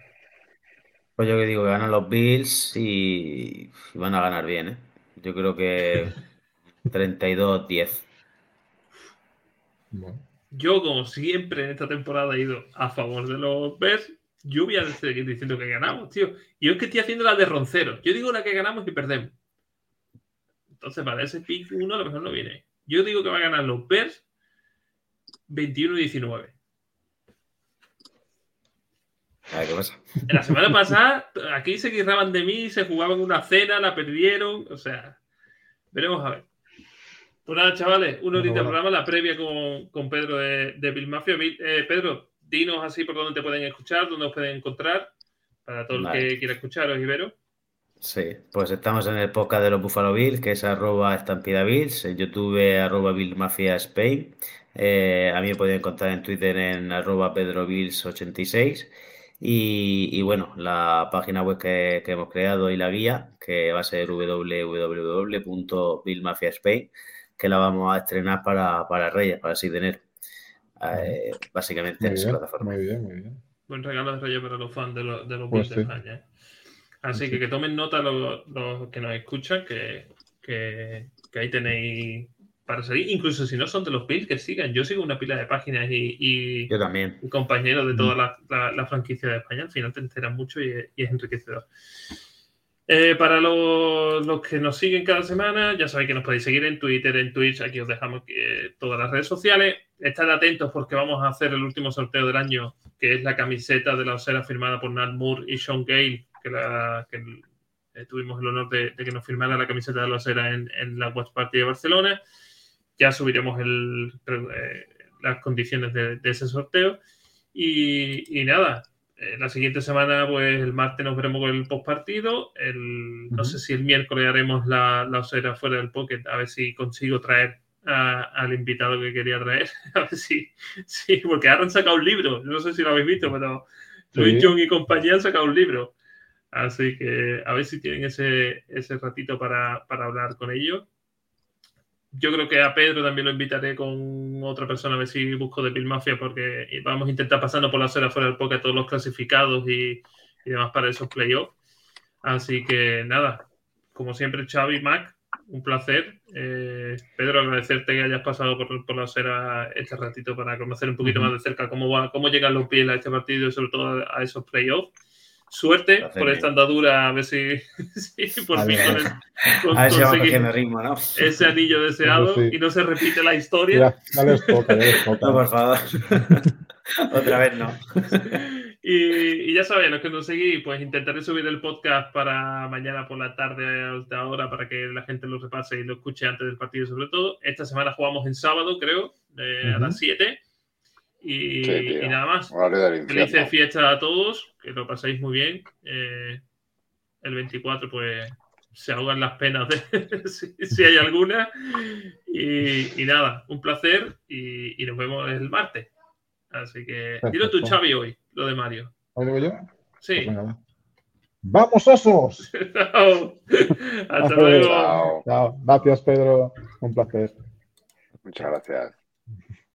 [SPEAKER 3] Pues yo que digo que ganan los Bills y, van a ganar bien, ¿eh? Yo creo que 32-10.
[SPEAKER 2] bueno,
[SPEAKER 1] Yo, como siempre en esta temporada, he ido a favor de los Bears. Yo voy a seguir diciendo que ganamos, tío. Y yo es que estoy haciendo la de roncero. Yo digo la que ganamos y perdemos. Entonces, para ese pick 1 a lo mejor no viene. Yo digo que va a ganar los Bears 21-19.
[SPEAKER 3] A ver qué pasa.
[SPEAKER 1] La semana pasada, aquí se quejaban de mí, se jugaban una cena, la perdieron. O sea, veremos a ver. Pues nada, chavales, una horita de
[SPEAKER 2] Bueno,
[SPEAKER 1] programa, la previa con, con Pedro de, de Bill Mafia. Eh, Pedro, dinos así por dónde te pueden escuchar, dónde os pueden encontrar, para todo el
[SPEAKER 3] Vale.
[SPEAKER 1] que quiera escucharos, Ibero.
[SPEAKER 3] Sí, pues estamos en el podcast de los Buffalo Bills, que es arroba estampida Bills, en YouTube arroba Bill Mafia Spain. Eh, a mí me pueden encontrar en Twitter en arroba Pedro Bills 86. Y, y bueno, la página web que, que hemos creado y la guía, que va a ser www.billmafiaspain, que la vamos a estrenar para, para Reyes, para el 6 de enero. Eh, básicamente
[SPEAKER 2] muy
[SPEAKER 3] en esa
[SPEAKER 2] bien,
[SPEAKER 3] plataforma.
[SPEAKER 2] muy bien, muy bien.
[SPEAKER 1] Buen regalo de Reyes para los fans de los, de los
[SPEAKER 2] Pues
[SPEAKER 1] Bills de
[SPEAKER 2] sí.
[SPEAKER 1] España. ¿eh? Así
[SPEAKER 2] Sí.
[SPEAKER 1] que que tomen nota los, los que nos escuchan, que, que, que ahí tenéis para seguir. Incluso si no son de los Bills, que sigan. Yo sigo una pila de páginas y, y-
[SPEAKER 3] Yo también.
[SPEAKER 1] y compañeros de toda la, la- la franquicia de España. Al final te enteras mucho y, es- y es enriquecedor. Eh, para los, los que nos siguen cada semana, ya sabéis que nos podéis seguir en Twitter, en Twitch, aquí os dejamos eh, todas las redes sociales. Estad atentos porque vamos a hacer el último sorteo del año, que es la camiseta de la osera firmada por Nat Moore y Sean Gale, que, la, que eh, tuvimos el honor de, de que nos firmara la camiseta de la osera en, en la Watch Party de Barcelona. Ya subiremos el, eh, las condiciones de, de ese sorteo. Y, y nada, eh, la siguiente semana, pues el martes nos veremos con el postpartido. El, No
[SPEAKER 2] Ujú.
[SPEAKER 1] sé si el miércoles haremos la, la osera fuera del pocket, a ver si consigo traer a- al invitado que quería traer. A ver si, sí, porque ahora han sacado un libro. No sé si lo habéis visto, pero
[SPEAKER 2] Sí.
[SPEAKER 1] Luis John y compañía han sacado un libro. Así que a ver si tienen ese, ese ratito para, para hablar con ellos. Yo creo que a Pedro también lo invitaré con otra persona a ver si busco de Bill Mafia porque vamos a intentar pasando por la acera fuera del pocket todos los clasificados y, y demás para esos playoffs. Así que nada, como siempre, Xavi, Mac, un placer. Eh, Pedro, agradecerte que hayas pasado por, por la acera este ratito para conocer un poquito más de cerca cómo, va, cómo llegan los pies a este partido y sobre todo a, a esos playoffs. Suerte por esta andadura, a ver si, si por
[SPEAKER 2] A
[SPEAKER 1] fin con el- con-
[SPEAKER 3] A ritmo, ¿no?
[SPEAKER 1] ese anillo deseado
[SPEAKER 2] sí.
[SPEAKER 1] y no se repite la historia.
[SPEAKER 2] Ya, les toca.
[SPEAKER 3] No, por favor. Otra vez no.
[SPEAKER 1] Y, y ya saben, los que nos seguís, pues intentaré subir el podcast para mañana por la tarde a alta hora para que la gente lo repase y lo escuche antes del partido, sobre todo. Esta semana jugamos en sábado, creo, eh, a
[SPEAKER 2] Ujú.
[SPEAKER 1] las 7. Y,
[SPEAKER 4] Sí, tío.
[SPEAKER 1] y nada más. Felices fiestas a todos, que lo paséis muy bien. Eh, el 24, pues se ahogan las penas de, si, si hay alguna. Y, y nada, un placer y, y nos vemos el martes. Así que dilo tú,
[SPEAKER 2] Perfecto.
[SPEAKER 1] Xavi, hoy, lo de Mario.
[SPEAKER 2] ¿Lo digo yo?
[SPEAKER 1] Sí.
[SPEAKER 2] Pues. ¡Vamos, osos!
[SPEAKER 1] Chao. Hasta
[SPEAKER 2] Hasta
[SPEAKER 1] luego.
[SPEAKER 4] Chao.
[SPEAKER 2] Chao. Gracias, Pedro. Un placer.
[SPEAKER 4] Muchas gracias.